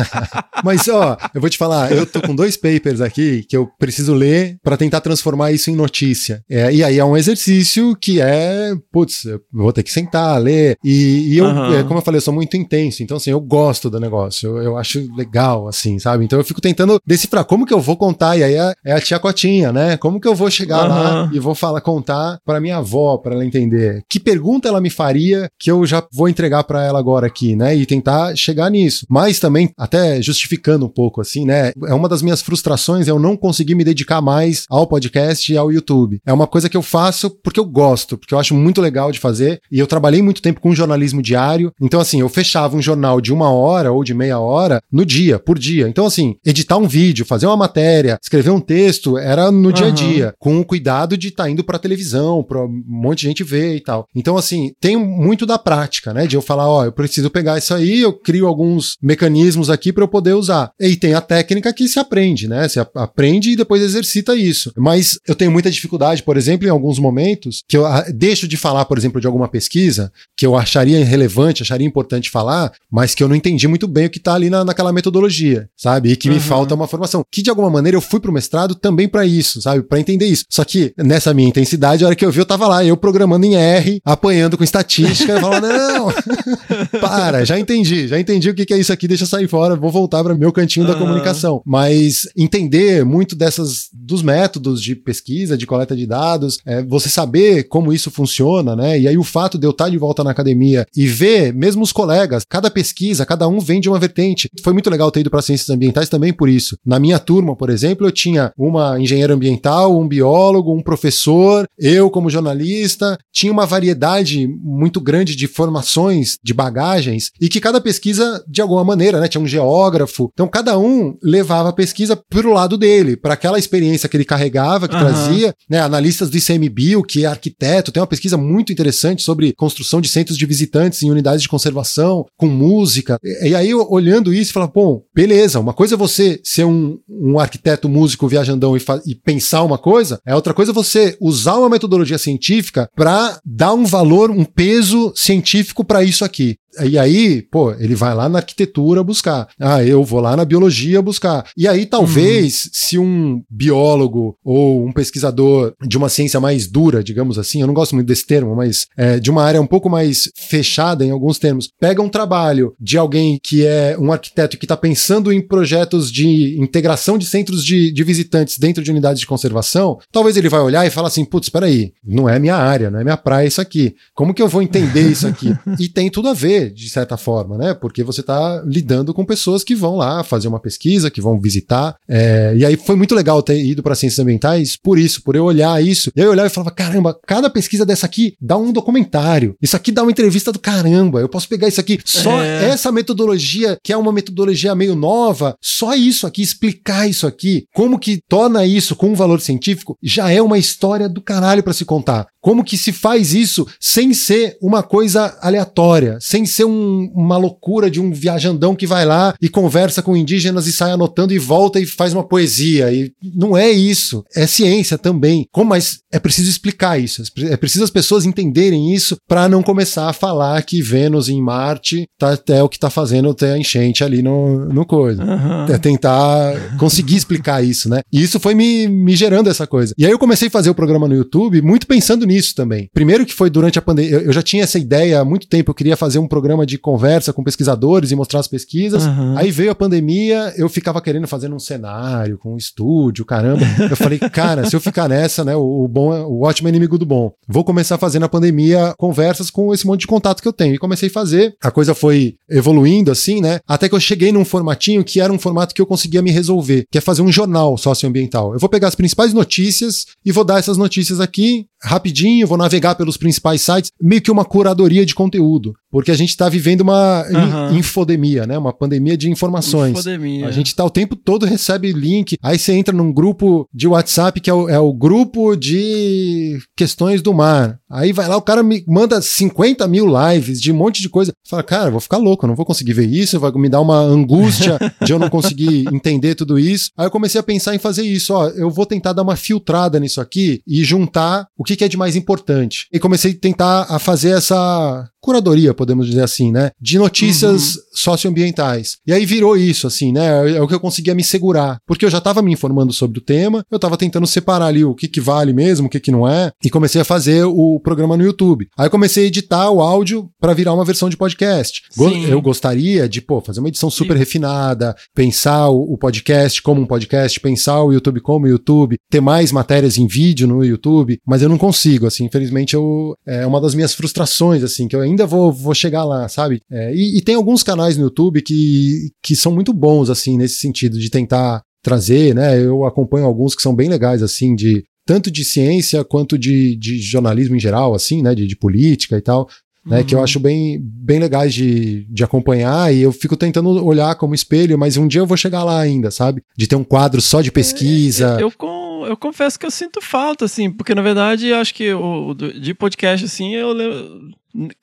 Mas, ó, eu vou te falar, eu tô com dois papers aqui que eu preciso ler para tentar transformar isso em notícia. É, e aí é um exercício que é, putz, eu vou ter que sentar, ler. E, e eu, Aham. é, como eu falei, eu sou muito intenso. Então, assim, eu gosto do negócio. Eu, eu acho legal, assim, sabe? Então eu fico tentando decifrar como que eu vou contar. E aí é, é a tia Cotinha, né? Como que eu vou chegar lá Aham. e vou falar, contar para minha avó, para ela entender? Que pergunta ela me faria que eu já vou entregar para ela agora aqui, né? E tentar chegar nisso. Mas também, até justificando um pouco, assim, né? É uma das minhas frustrações é eu não conseguir me dedicar mais ao podcast e ao YouTube. É uma coisa que eu faço porque eu gosto, porque eu acho muito legal de fazer. E eu trabalhei muito tempo com jornalismo diário. Então, assim, eu fechava um jornal de uma hora ou de meia hora no dia, por dia. Então, assim, editar um vídeo, fazer uma matéria, escrever um texto, era no dia a dia, com o cuidado de estar indo pra televisão, pra um monte de gente ver e tal. Então, assim, tem muito da prática, né? De eu falar, ó, eu preciso pegar isso aí, eu crio alguns mecanismos aqui para eu poder usar. E tem a técnica que se aprende, né? Você aprende e depois exercita isso. Mas eu tenho muita dificuldade, por exemplo, em alguns momentos, que eu ah, deixo de falar, por exemplo, de alguma pesquisa que eu acharia relevante, acharia importante falar, mas que eu não entendi muito bem o que tá ali na, naquela metodologia, sabe? E que me Uhum. falta uma formação. Que de alguma maneira eu fui pro mestrado também para isso, sabe? Para entender isso. Só que nessa minha intensidade, a hora que eu vi, eu tava lá, eu programando em R, apanhando com estatística, eu falava, não, para, já entendi, já entendi o que que é isso aqui, deixa eu sair fora, vou voltar para meu cantinho da Aham. comunicação. Mas entender muito dessas dos métodos de pesquisa, de coleta de dados, é, você saber como isso funciona, né? E aí o fato de eu estar de volta na academia e ver mesmo os colegas, cada pesquisa, cada um vem de uma vertente. Foi muito legal ter ido para ciências ambientais também por isso. Na minha turma, por exemplo, eu tinha uma engenheira ambiental, um biólogo, um professor, eu como jornalista, tinha uma variedade muito grande de formações, de bagagens, e que cada pesquisa, de alguma maneira, né, tinha um geógrafo. Então, cada um levava a pesquisa pro lado dele, para aquela experiência que ele carregava, que Aham. trazia, né, analistas do ICMBio, que é arquiteto, tem uma pesquisa muito interessante sobre construção de centros de visitantes em unidades de conservação, com música. E, e aí, olhando isso, fala, bom, beleza, uma coisa é você ser um, um arquiteto músico viajandão e, e pensar uma coisa, é outra coisa você usar uma metodologia científica para dar um valor, um peso científico para isso aqui. E aí, pô, ele vai lá na arquitetura buscar. Ah, eu vou lá na biologia buscar. E aí, talvez, se um biólogo ou um pesquisador de uma ciência mais dura, digamos assim, eu não gosto muito desse termo, mas é, de uma área um pouco mais fechada em alguns termos, pega um trabalho de alguém que é um arquiteto que está pensando em projetos de integração de centros de, de visitantes dentro de unidades de conservação, talvez ele vai olhar e falar assim: putz, peraí, não é minha área, não é minha praia isso aqui. Como que eu vou entender isso aqui? e tem tudo a ver, de certa forma, né? Porque você está lidando com pessoas que vão lá fazer uma pesquisa, que vão visitar. É, e aí foi muito legal ter ido para ciências ambientais por isso, por eu olhar isso. E aí eu olhava e falava: caramba, cada pesquisa dessa aqui dá um documentário. Isso aqui dá uma entrevista do caramba. Eu posso pegar isso aqui. Só É. essa metodologia, que é uma metodologia meio nova, só isso aqui, explicar isso aqui, como que torna isso com um valor científico, já é uma história do caralho para se contar. Como que se faz isso sem ser uma coisa aleatória, sem ser um- uma loucura de um viajandão que vai lá e conversa com indígenas e sai anotando e volta e faz uma poesia. E não é isso. É ciência também. Como, mas é preciso explicar isso. É preciso as pessoas entenderem isso para não começar a falar que Vênus em Marte tá, é o que tá fazendo ter a enchente ali no, no coisa. Aham. É tentar conseguir explicar isso, né? E isso foi me, me gerando essa coisa. E aí eu comecei a fazer o programa no YouTube muito pensando nisso também. Primeiro que foi durante a pandemia, eu, eu já tinha essa ideia há muito tempo, eu queria fazer um programa de conversa com pesquisadores e mostrar as pesquisas. Aham. Aí veio a pandemia, eu ficava querendo fazer um cenário, com um estúdio, caramba. Eu falei, cara, se eu ficar nessa, né, o, o bom, é- o ótimo é inimigo do bom. Vou começar a fazer na pandemia conversas com esse monte de contato que eu tenho. E comecei a fazer. A coisa foi evoluindo assim, né? Até que eu cheguei num formatinho que era um formato que eu conseguia me resolver, que é fazer um jornal socioambiental. Eu vou pegar as principais notícias e vou dar essas notícias aqui rapidinho, vou navegar pelos principais sites, meio que uma curadoria de conteúdo, porque a gente está vivendo uma Aham. infodemia, né? Uma pandemia de informações. Infodemia. A gente tá o tempo todo recebe link, aí você entra num grupo de WhatsApp que é o, é o grupo de questões do mar. Aí vai lá, o cara me manda 50 mil lives de um monte de coisa. Fala, cara, vou ficar louco, não vou conseguir ver isso, vai me dar uma angústia de eu não conseguir entender tudo isso. Aí eu comecei a pensar em fazer isso, ó, eu vou tentar dar uma filtrada nisso aqui e juntar o que, que é de mais importante. E comecei a tentar a fazer essa curadoria, podemos dizer assim, né? De notícias socioambientais. E aí virou isso, assim, né? É o que eu conseguia me segurar. Porque eu já estava me informando sobre o tema, eu estava tentando separar ali o que, que vale mesmo, o que, que não é, e comecei a fazer o programa no YouTube. Aí eu comecei a editar o áudio para virar uma versão de podcast. Sim. Eu gostaria de, pô, fazer uma edição super refinada, pensar o, o podcast como um podcast, pensar o YouTube como YouTube, ter mais matérias em vídeo no YouTube, mas eu não consigo, assim, infelizmente eu, é uma das minhas frustrações, assim, que eu ainda vou, vou chegar sabe? É, e, e tem alguns canais no YouTube que, que são muito bons, assim, nesse sentido, de tentar trazer, né? Eu acompanho alguns que são bem legais, assim, de tanto de ciência quanto de, de jornalismo em geral, assim, né? De, de política e tal. Né, que eu acho bem, bem legais de, de acompanhar e eu fico tentando olhar como espelho, mas um dia eu vou chegar lá ainda, sabe? De ter um quadro só de pesquisa. Eu, com- eu confesso que eu sinto falta, assim, porque na verdade eu acho que o, de podcast, assim, eu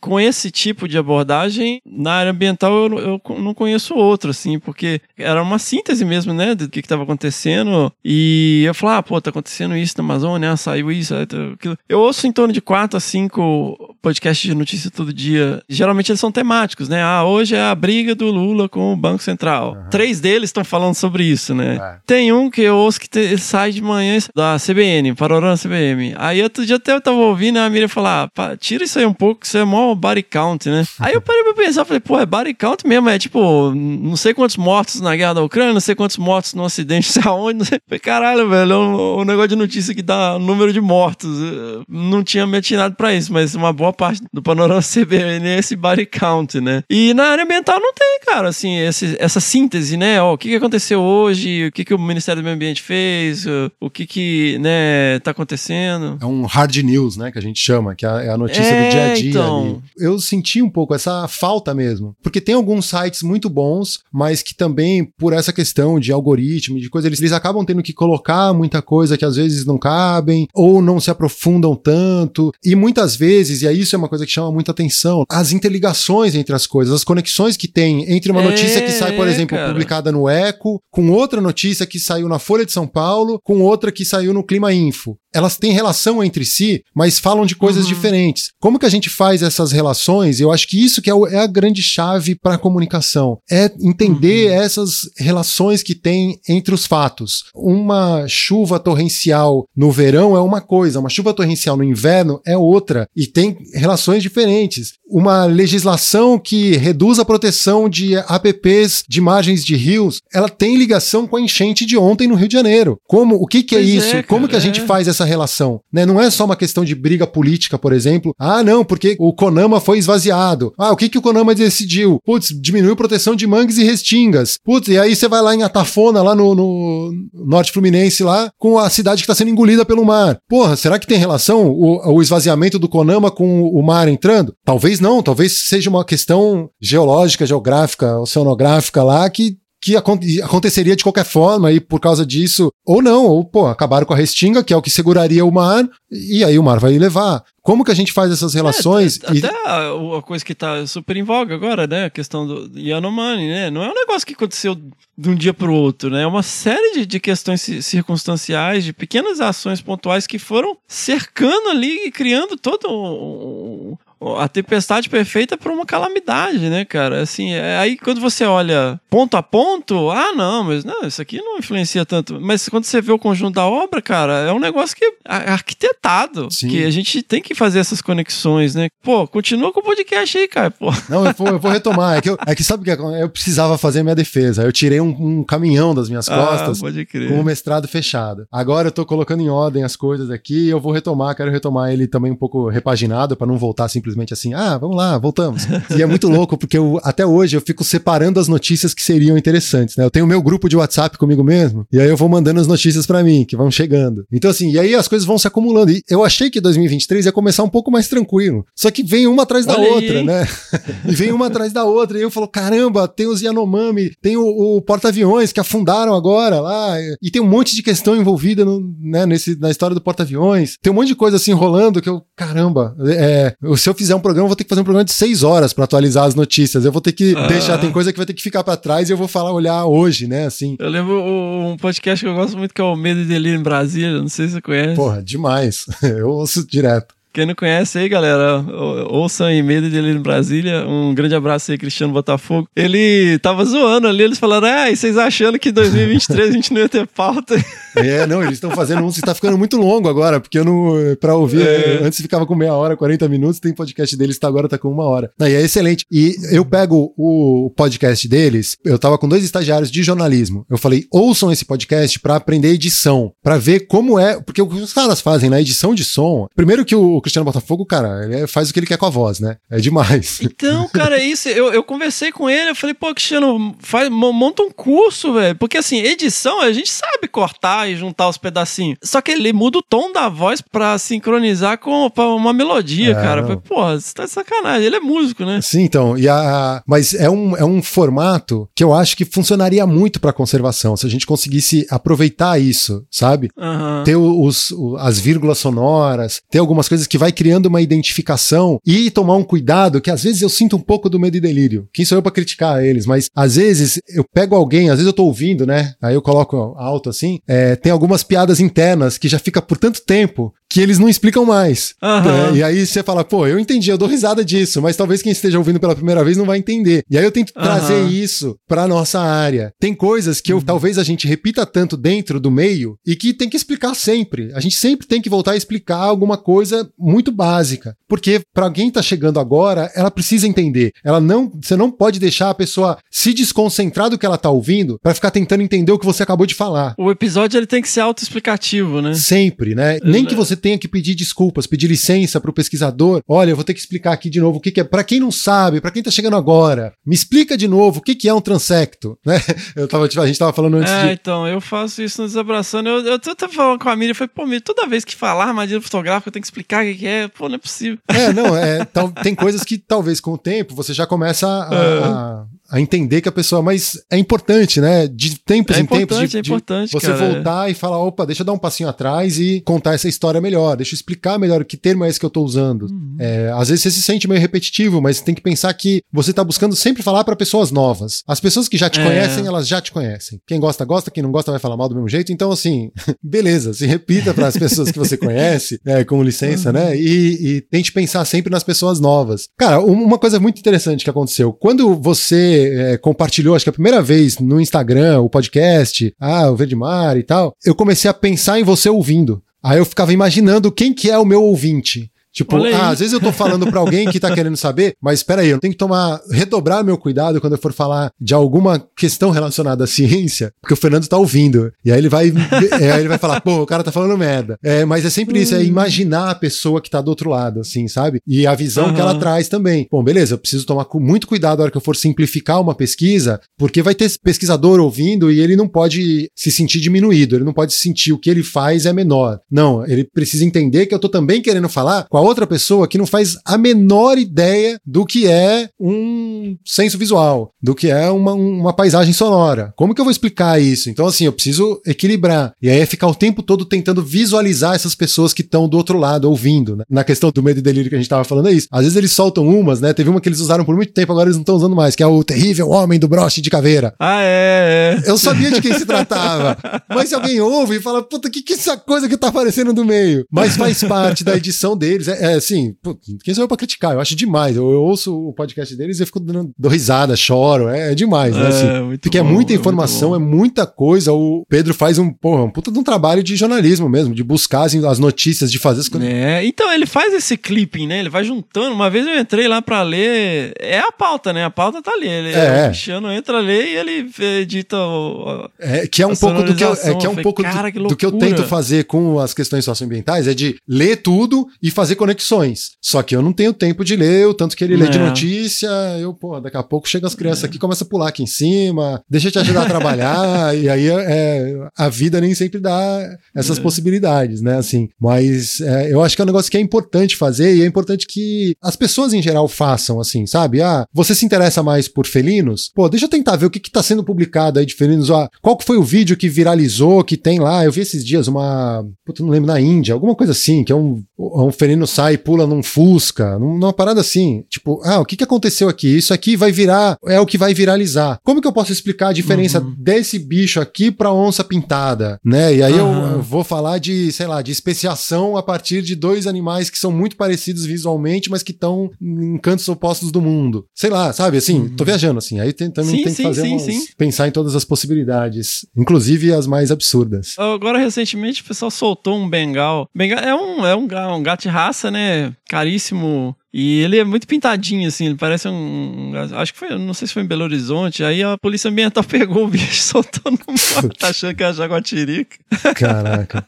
com esse tipo de abordagem, na área ambiental eu, eu não conheço outro, assim, porque era uma síntese mesmo, né, do que estava acontecendo. E eu falava, ah, pô, tá acontecendo isso na Amazônia, ah, saiu isso, tá aquilo. Eu ouço em torno de quatro a cinco podcasts de notícia todo dia. Geralmente eles são temáticos, né? Ah, hoje é a briga do Lula com o Banco Central. Três deles estão falando sobre isso, né? É. Tem um que eu ouço que te- sai de manhã da CBN, Parorama CBM. Aí outro dia até eu tava ouvindo a Miriam falar, ah, tira isso aí um pouco, que isso é mó body count, né? Aí eu parei pra pensar, falei, pô, é body count mesmo, é tipo, não sei quantos mortos na guerra da Ucrânia, não sei quantos mortos no acidente, não sei aonde, não sei. Falei, caralho, velho, é um, um negócio de notícia que dá número de mortos. Eu Não tinha me atinado pra isso, mas uma boa parte do panorama CBN é esse body count, né? E na área ambiental não tem, cara, assim, esse- essa síntese, né? Ó, o que, que aconteceu hoje, o que, que o Ministério do Meio Ambiente fez, o, o que que, né, tá acontecendo. É um hard news, né, que a gente chama, que é a- é notícia É, do dia a dia então. ali. Eu senti um pouco essa falta mesmo, porque tem alguns sites muito bons, mas que também, por essa questão de algoritmo, de coisa, eles, eles acabam tendo que colocar muita coisa que às vezes não cabem, ou não se aprofundam tanto, e muitas vezes, e aí isso é uma coisa que chama muita atenção, as interligações entre as coisas, as conexões que tem entre uma É, notícia que sai, por exemplo, cara. publicada no Eco, com outra notícia que saiu na Folha de São Paulo, com outra que saiu no Clima Info. Elas têm relação entre si, mas falam de coisas Uhum. diferentes. Como que a gente faz essas relações? Eu acho que isso que é, o- é a grande chave para a comunicação. É entender Uhum. essas relações que tem entre os fatos. Uma chuva torrencial no verão é uma coisa, uma chuva torrencial no inverno é outra. E tem relações diferentes. Uma legislação que reduz a proteção de APPs de margens de rios, ela tem ligação com a enchente de ontem no Rio de Janeiro. Como, o que que é Pois é, isso? Como cara, que a gente é. faz essa relação? Né? Não é só uma questão de briga política, por exemplo. Ah, não, porque o Conama foi esvaziado. Ah, o que que o Conama decidiu? Putz, diminuiu proteção de mangues e restingas. Putz, e aí você vai lá em Atafona, lá no, no norte fluminense, lá, com a cidade que está sendo engolida pelo mar. Porra, será que tem relação o, o esvaziamento do Conama com o mar entrando? Talvez não, talvez seja uma questão geológica, geográfica, oceanográfica lá que que acon- aconteceria de qualquer forma e por causa disso, ou não, ou pô, acabaram com a restinga, que é o que seguraria o mar, e aí o mar vai levar. Como que a gente faz essas relações? É, E- até a, a coisa que tá super em voga agora, né? A questão do Yanomami, né? Não é um negócio que aconteceu de um dia pro outro, né? É uma série de, de questões ci- circunstanciais, de pequenas ações pontuais que foram cercando ali e criando todo um- a tempestade perfeita para uma calamidade, né, cara? Assim, é, aí quando você olha ponto a ponto, ah, não, mas não, isso aqui não influencia tanto. Mas quando você vê o conjunto da obra, cara, é um negócio que é arquitetado, Sim. que a gente tem que fazer essas conexões, né? Pô, continua com o podcast aí, cara, pô. Não, eu vou, eu vou retomar. É que, eu, é que sabe o que é? Eu precisava fazer a minha defesa. Eu tirei um, um caminhão das minhas costas Ah, pode crer. com o mestrado fechado. Agora eu tô colocando em ordem as coisas aqui e eu vou retomar. Quero retomar ele também um pouco repaginado para não voltar simplesmente assim, ah, vamos lá, voltamos. E é muito louco porque eu, até hoje eu fico separando as notícias que seriam interessantes, né? Eu tenho o meu grupo de WhatsApp comigo mesmo e aí eu vou mandando as notícias para mim, que vão chegando. Então assim, e aí as coisas vão se acumulando. E eu achei que 2023 ia começar um pouco mais tranquilo. Só que vem uma atrás da Olha aí, outra, hein? né? e vem uma atrás da outra. E eu falo, caramba, tem os Yanomami, tem o, o porta-aviões que afundaram agora lá. E tem um monte de questão envolvida no, né, nesse, na história do porta-aviões. Tem um monte de coisa assim rolando que eu, caramba, é, se eu fizer um programa, eu vou ter que fazer um programa de seis horas para atualizar as notícias. Eu vou ter que Ah. deixar, tem coisa que vai ter que ficar para trás e eu vou falar, olhar hoje, né? Assim. Eu lembro um podcast que eu gosto muito que é o Medo e Delírio em Brasília, não sei se você conhece. Porra, demais. Eu ouço direto. Quem não conhece aí, galera, ou- ouçam aí Medo e Delírio em Brasília. Um grande abraço aí, Cristiano Botafogo. Ele tava zoando ali, eles falaram, ah, e vocês achando que em 2023 a gente não ia ter pauta? É, não, eles estão fazendo um que tá ficando muito longo agora, porque eu não. Pra ouvir, É. antes ficava com meia hora, 40 minutos, tem podcast deles, tá agora tá com uma hora. Não, e é excelente. E eu pego o podcast deles, eu tava com dois estagiários de jornalismo. Eu falei, ouçam esse podcast pra aprender edição, pra ver como é. Porque o que os caras fazem na edição de som. Primeiro que o Cristiano Botafogo, cara, ele é- faz o que ele quer com a voz, né? É demais. Então, cara, é isso. Eu, eu conversei com ele, eu falei, pô, Cristiano, faz, mo- monta um curso, velho. Porque assim, edição, a gente sabe cortar e juntar os pedacinhos. Só que ele muda o tom da voz pra sincronizar com pra uma melodia, É, cara. Eu não. falei, Porra, você tá de sacanagem. Ele é músico, né? Sim, então. E a, mas é um, é um formato que eu acho que funcionaria muito pra conservação, se a gente conseguisse aproveitar isso, sabe? Aham. ter os, o- as vírgulas sonoras, ter algumas coisas que vai criando uma identificação e tomar um cuidado que às vezes eu sinto um pouco do medo e delírio. Quem sou eu pra criticar eles? Mas às vezes eu pego alguém, às vezes eu tô ouvindo, né? Aí eu coloco alto assim. é, tem algumas piadas internas que já fica por tanto tempo que eles não explicam mais. É, e aí você fala, pô, eu entendi, eu dou risada disso, mas talvez quem esteja ouvindo pela primeira vez não vai entender. E aí eu tento Aham. trazer isso pra nossa área. Tem coisas que eu, talvez a gente repita tanto dentro do meio e que tem que explicar sempre. A gente sempre tem que voltar a explicar alguma coisa muito básica. Porque pra alguém tá chegando agora, ela precisa entender. Ela não, você não pode deixar a pessoa se desconcentrar do que ela tá ouvindo pra ficar tentando entender o que você acabou de falar. O episódio ele tem que ser autoexplicativo, né? Sempre, né? Nem que você tenha que pedir desculpas, pedir licença pro pesquisador. Olha, eu vou ter que explicar aqui de novo o que, que é. Pra quem não sabe, pra quem tá chegando agora, me explica de novo o que, que é um transecto, né? Eu tava, tipo, a gente tava falando antes É, de. então, eu faço isso no Desabraçando. Eu, eu tô falando com a Miriam, eu falei, pô, Miriam, toda vez que falar armadilha fotográfica, eu tenho que explicar o que que é. Pô, não é possível. É, não, é, tal- tem coisas que talvez com o tempo você já começa a, É. a- a entender que a pessoa. Mas é importante, né? De tempos É em tempos. de, é de importante, você cara. voltar e falar: opa, deixa eu dar um passinho atrás e contar essa história melhor. Deixa eu explicar melhor que termo é esse que eu tô usando. Uhum. É, às vezes você se sente meio repetitivo, mas tem que pensar que você tá buscando sempre falar para pessoas novas. As pessoas que já te É. conhecem, elas já te conhecem. Quem gosta, gosta. Quem não gosta, vai falar mal do mesmo jeito. Então, assim, beleza, se repita para as pessoas que você conhece, é, com licença, né? E, e tente pensar sempre nas pessoas novas. Cara, um- uma coisa muito interessante que aconteceu. Quando você é, compartilhou, acho que a primeira vez no Instagram, o podcast, ah, o Verde Mar e tal, eu comecei a pensar em você ouvindo. Aí eu ficava imaginando quem que é o meu ouvinte. Tipo, ah, às vezes eu tô falando pra alguém que tá querendo saber, mas espera aí, eu tenho que tomar, redobrar meu cuidado quando eu for falar de alguma questão relacionada à ciência, porque o Fernando tá ouvindo. E aí ele vai, é, aí ele vai falar, pô, o cara tá falando merda. É, mas é sempre isso, é imaginar a pessoa que tá do outro lado, assim, sabe? E a visão que ela traz também. Bom, beleza, eu preciso tomar muito cuidado na hora que eu for simplificar uma pesquisa, porque vai ter pesquisador ouvindo e ele não pode se sentir diminuído, ele não pode sentir o que ele faz é menor. Não, ele precisa entender que eu tô também querendo falar a outra pessoa que não faz a menor ideia do que é um senso visual, do que é uma, uma paisagem sonora. Como que eu vou explicar isso? Então, assim, eu preciso equilibrar. E aí é ficar o tempo todo tentando visualizar essas pessoas que estão do outro lado, ouvindo. Né? Na questão do medo e delírio que a gente tava falando, é isso. Às vezes eles soltam umas, né? Teve uma que eles usaram por muito tempo, agora eles não estão usando mais, que é o terrível homem do broche de caveira. Ah, é, é. Eu sabia de quem se tratava. Mas se alguém ouve e fala, puta, que que é essa coisa que tá aparecendo no meio? Mas faz parte da edição deles. É, é assim, pô, quem sou eu pra criticar? Eu acho demais. Eu, eu ouço o podcast deles e fico dando, dou risada, choro. É, é demais, né? É, Assim, porque é bom, muita é muito informação, é muita coisa. O Pedro faz um, porra, um puta de um trabalho de jornalismo mesmo, de buscar assim, as notícias, de fazer as coisas. É, então ele faz esse clipping, né? Ele vai juntando. Uma vez eu entrei lá pra ler. É a pauta, né? A pauta tá ali. Ele, É. O Cristiano entra a ler e ele edita o. É, que é um pouco do que eu, é, que é um falei, pouco cara, do, que do que eu tento fazer com as questões socioambientais, é de ler tudo e fazer conexões. Só que eu não tenho tempo de ler, o tanto que ele lê de É. notícia, eu, pô, daqui a pouco chegam as crianças aqui, começa a pular aqui em cima, deixa eu te ajudar a trabalhar, e aí é, a vida nem sempre dá essas possibilidades, né, assim. Mas é, eu acho que é um negócio que é importante fazer e é importante que as pessoas em geral façam, assim, sabe? Ah, você se interessa mais por felinos? Pô, deixa eu tentar ver o que que tá sendo publicado aí de felinos. Ah, qual que foi o vídeo que viralizou, que tem lá? Eu vi esses dias uma. Puta, não lembro, na Índia, alguma coisa assim, que é um, um felino sai e pula num Fusca, num- numa parada assim. Tipo, ah, o que que aconteceu aqui? Isso aqui vai virar, é o que vai viralizar. Como que eu posso explicar a diferença desse bicho aqui pra onça pintada, né? E aí eu- Aham. eu vou falar de, sei lá, de especiação a partir de dois animais que são muito parecidos visualmente, mas que estão em cantos opostos do mundo. Sei lá, sabe? Assim, tô viajando assim. Aí tem- também Sim, tem que sim, fazer sim, umas- pensar em todas as possibilidades, inclusive as mais absurdas. Agora, recentemente, o pessoal soltou um bengal. Bengal é um, é um, um gato de raça, né? Caríssimo. E ele é muito pintadinho, assim. Ele parece um. acho que foi. Não sei se foi em Belo Horizonte. Aí a polícia ambiental pegou o bicho e soltou no mato, achando que era jaguatirica. Caraca.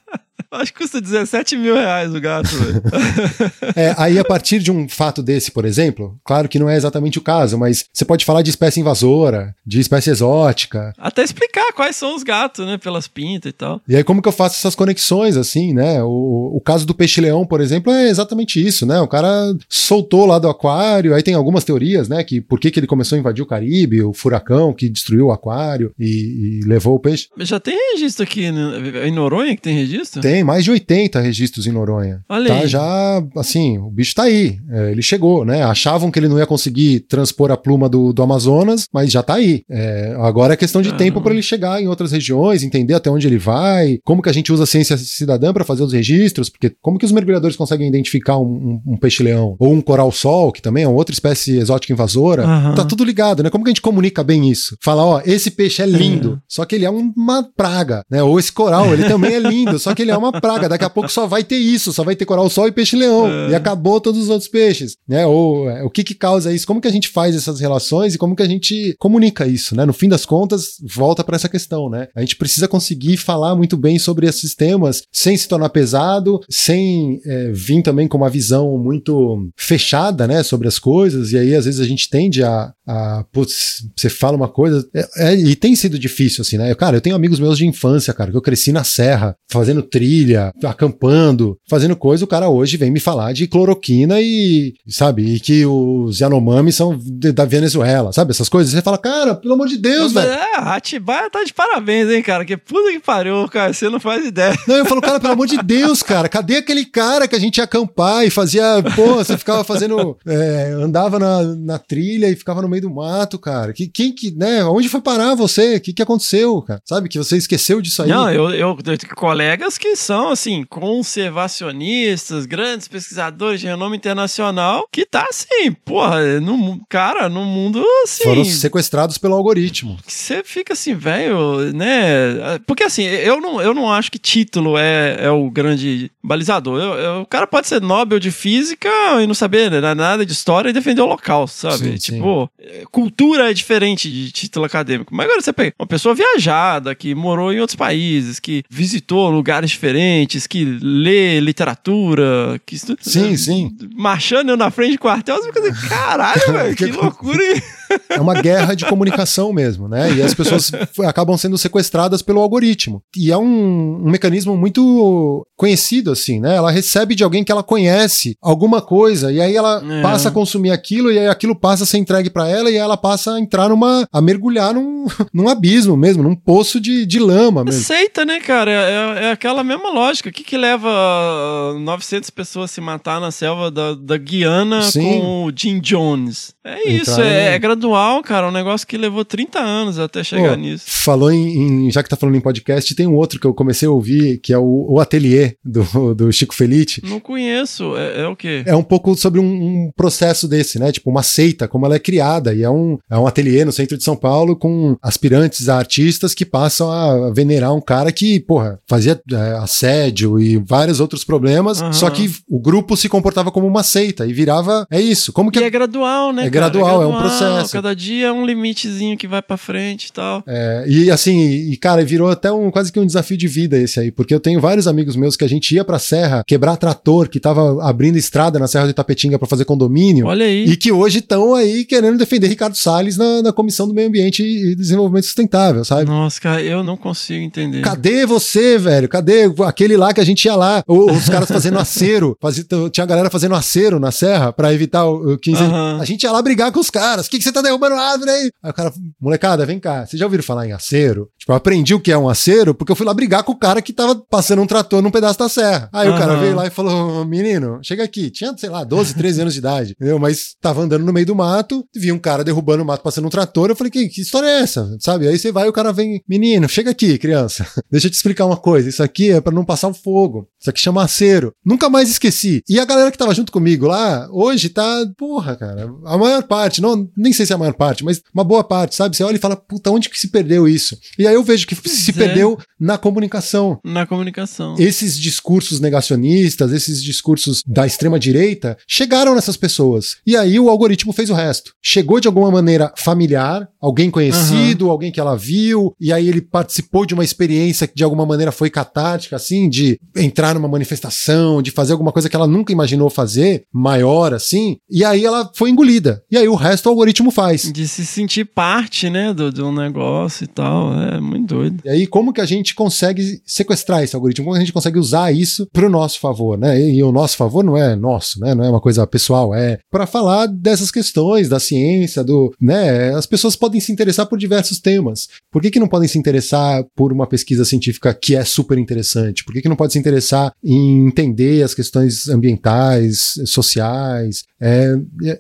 Acho que custa 17 mil reais o gato, velho. É, aí, a partir de um fato desse, por exemplo, claro que não é exatamente o caso, mas você pode falar de espécie invasora, de espécie exótica. Até explicar quais são os gatos, né? Pelas pintas e tal. E aí, como que eu faço essas conexões, assim, né? O, o caso do peixe-leão, por exemplo, é exatamente isso, né? O cara soltou lá do aquário, aí tem algumas teorias, né? Que por que, que ele começou a invadir o Caribe, o furacão que destruiu o aquário e, e levou o peixe. Já tem registro aqui né? em Noronha que tem registro? Tem mais de 80 registros em Noronha. Olha tá já, assim, o bicho tá aí. É, ele chegou, né? Achavam que ele não ia conseguir transpor a pluma do, do Amazonas, mas já tá aí. É, agora é questão de Caramba. tempo para ele chegar em outras regiões, entender até onde ele vai, como que a gente usa a ciência cidadã para fazer os registros, porque como que os mergulhadores conseguem identificar um, um- um peixe-leão ou um coral-sol, que também é uma outra espécie exótica invasora? Aham. Tá tudo ligado, né? Como que a gente comunica bem isso? Fala, ó, esse peixe é lindo, só que ele é uma praga, né? Ou esse coral, ele também é lindo, só que ele é uma praga. Daqui a pouco só vai ter isso, só vai ter coral-sol e peixe-leão. E acabou todos os outros peixes, né? Ou é, o que que causa isso? Como que a gente faz essas relações e como que a gente comunica isso, né? No fim das contas, volta para essa questão, né? A gente precisa conseguir falar muito bem sobre esses temas sem se tornar pesado, sem é, vir também com uma visão muito fechada, né? Sobre as coisas. E aí, às vezes, a gente tende a, a putz, você fala uma coisa. é- é- e tem sido difícil, assim, né? Cara, eu tenho amigos meus de infância, cara, que eu cresci na serra, fazendo trilha, acampando, fazendo coisa. O cara hoje vem me falar de cloroquina e, sabe, e que os Yanomami são de- da Venezuela, sabe? Essas coisas. Você fala, cara, pelo amor de Deus, velho. É, a Atibaia tá de parabéns, hein, cara? Que puta que pariu, cara. Você não faz ideia. Não, eu falo, cara, pelo amor de Deus, cara, cadê aquele cara que a gente ia acampar e fazia, pô, você ficava fazendo, é, andava na, na trilha e ficava no meio do mato, cara. Que, quem que, né, onde foi parar você? O que que aconteceu, cara? Sabe, que você esqueceu disso aí? Não, eu, eu, eu colegas que são, assim, conservacionistas, grandes pesquisadores de renome internacional, que tá assim, porra, no, cara, no mundo, assim, Foram sequestrados pelo algoritmo. você fica assim, velho, né? Porque assim, eu não, eu não acho que título é, é o grande balizador. Eu- eu- o cara pode ser Nobel de física e não saber né, nada de história e defender o local, sabe? Sim, tipo, é, cultura é diferente de título acadêmico. Mas agora você pega uma pessoa viajada, que morou em outros países, que visitou lugares diferentes, que lê literatura, que estuda. Sim, sim. Marchando eu na frente do quartel, você fica assim, caralho, velho, que Que loucura, hein? É uma guerra de comunicação mesmo, né? E as pessoas acabam sendo sequestradas pelo algoritmo. E é um, um mecanismo muito conhecido, assim, né? Ela recebe de alguém que ela conhece alguma coisa, e aí ela É. passa a consumir aquilo, e aí aquilo passa a ser entregue pra ela, e ela passa a entrar numa. a mergulhar num, num abismo mesmo, num poço de, de lama mesmo. Aceita, né, cara? É, é- é aquela mesma lógica. O que, que leva ah, 900 pessoas a se matar na selva da, da Guiana Sim. com o Jim Jones? É isso, Entrar é, em- é gradual, cara. Um negócio que levou 30 anos até chegar Pô, nisso. Falou em, em- Já que tá falando em podcast, tem um outro que eu comecei a ouvir, que é o, o Ateliê do, do Chico Felite. Não conheço. É, é o quê? É um pouco sobre um, um processo desse, né? Tipo, uma seita, como ela é criada. E é um, é um ateliê no centro de São Paulo com aspirantes a artistas que passam a venerar um cara que, porra, fazia é, assédio e vários outros problemas. Aham. Só que o grupo se comportava como uma seita e virava. É isso. Como que E é gradual, né? É cara? gradual, é um processo. Cada dia é um limitezinho que vai pra frente e tal. É, e assim, e cara, virou até um quase que um desafio de vida esse aí, porque eu tenho vários amigos meus que a gente ia pra serra quebrar trator, que tava abrindo estrada na Serra de Itapetinga pra fazer condomínio. Olha aí. E que hoje estão aí querendo defender Ricardo Salles na, na Comissão do Meio Ambiente e Desenvolvimento Sustentável, sabe? Nossa, cara, eu não consigo entender. Cadê você, velho? Cadê aquele lá que a gente ia lá? Os caras fazendo acero. Fazia, tinha a galera fazendo acero na serra pra evitar o, o 15. Aham. A gente ia lá brigar com os caras. O que, que você tá derrubando árvore aí? Aí o cara, molecada, vem cá. Vocês já ouviram falar em acero? Tipo, eu aprendi o que é um acero porque eu fui lá brigar com o cara que tava passando um trator num pedaço da serra. Aí o cara veio lá e falou: menino, chega aqui. Tinha, sei lá, 12, 13 anos de idade. Entendeu? Mas tava andando no meio do mato, vi um cara derrubando o mato passando um trator. Eu falei: que, que história é essa? Sabe? Aí você vai e o cara vem: menino, chega aqui, criança. Deixa eu te explicar uma coisa. Isso aqui é pra não passar o fogo. Isso aqui chama acero. Nunca mais esqueci. E a galera que tava junto comigo lá, hoje tá, porra, cara, a maior parte, não, nem sei se é a maior parte, mas uma boa parte, sabe? Você olha e fala, puta, onde que se perdeu isso? E aí eu vejo que se é. perdeu na comunicação. Na comunicação. Esses discursos negacionistas, esses discursos da extrema direita, chegaram nessas pessoas. E aí o algoritmo fez o resto. Chegou de alguma maneira familiar, alguém conhecido, alguém que ela viu, e aí ele participou de uma experiência que de alguma maneira foi catártica, assim, de entrar numa manifestação, de fazer alguma coisa que ela nunca imaginou fazer, maior, assim, e aí ela foi engolida. E aí o resto o algoritmo faz. De se sentir parte, né, do, de um negócio e tal. É muito doido. E aí, como que a gente consegue sequestrar esse algoritmo? Como que a gente consegue usar isso pro nosso favor, né? E, e o nosso favor não é nosso, né? Não é uma coisa pessoal, é para falar dessas questões da ciência, do, né? As pessoas podem se interessar por diversos temas. Por que, que não podem se interessar por uma pesquisa científica que é super interessante? Por que, que não pode se interessar em entender as questões ambientais, sociais? É,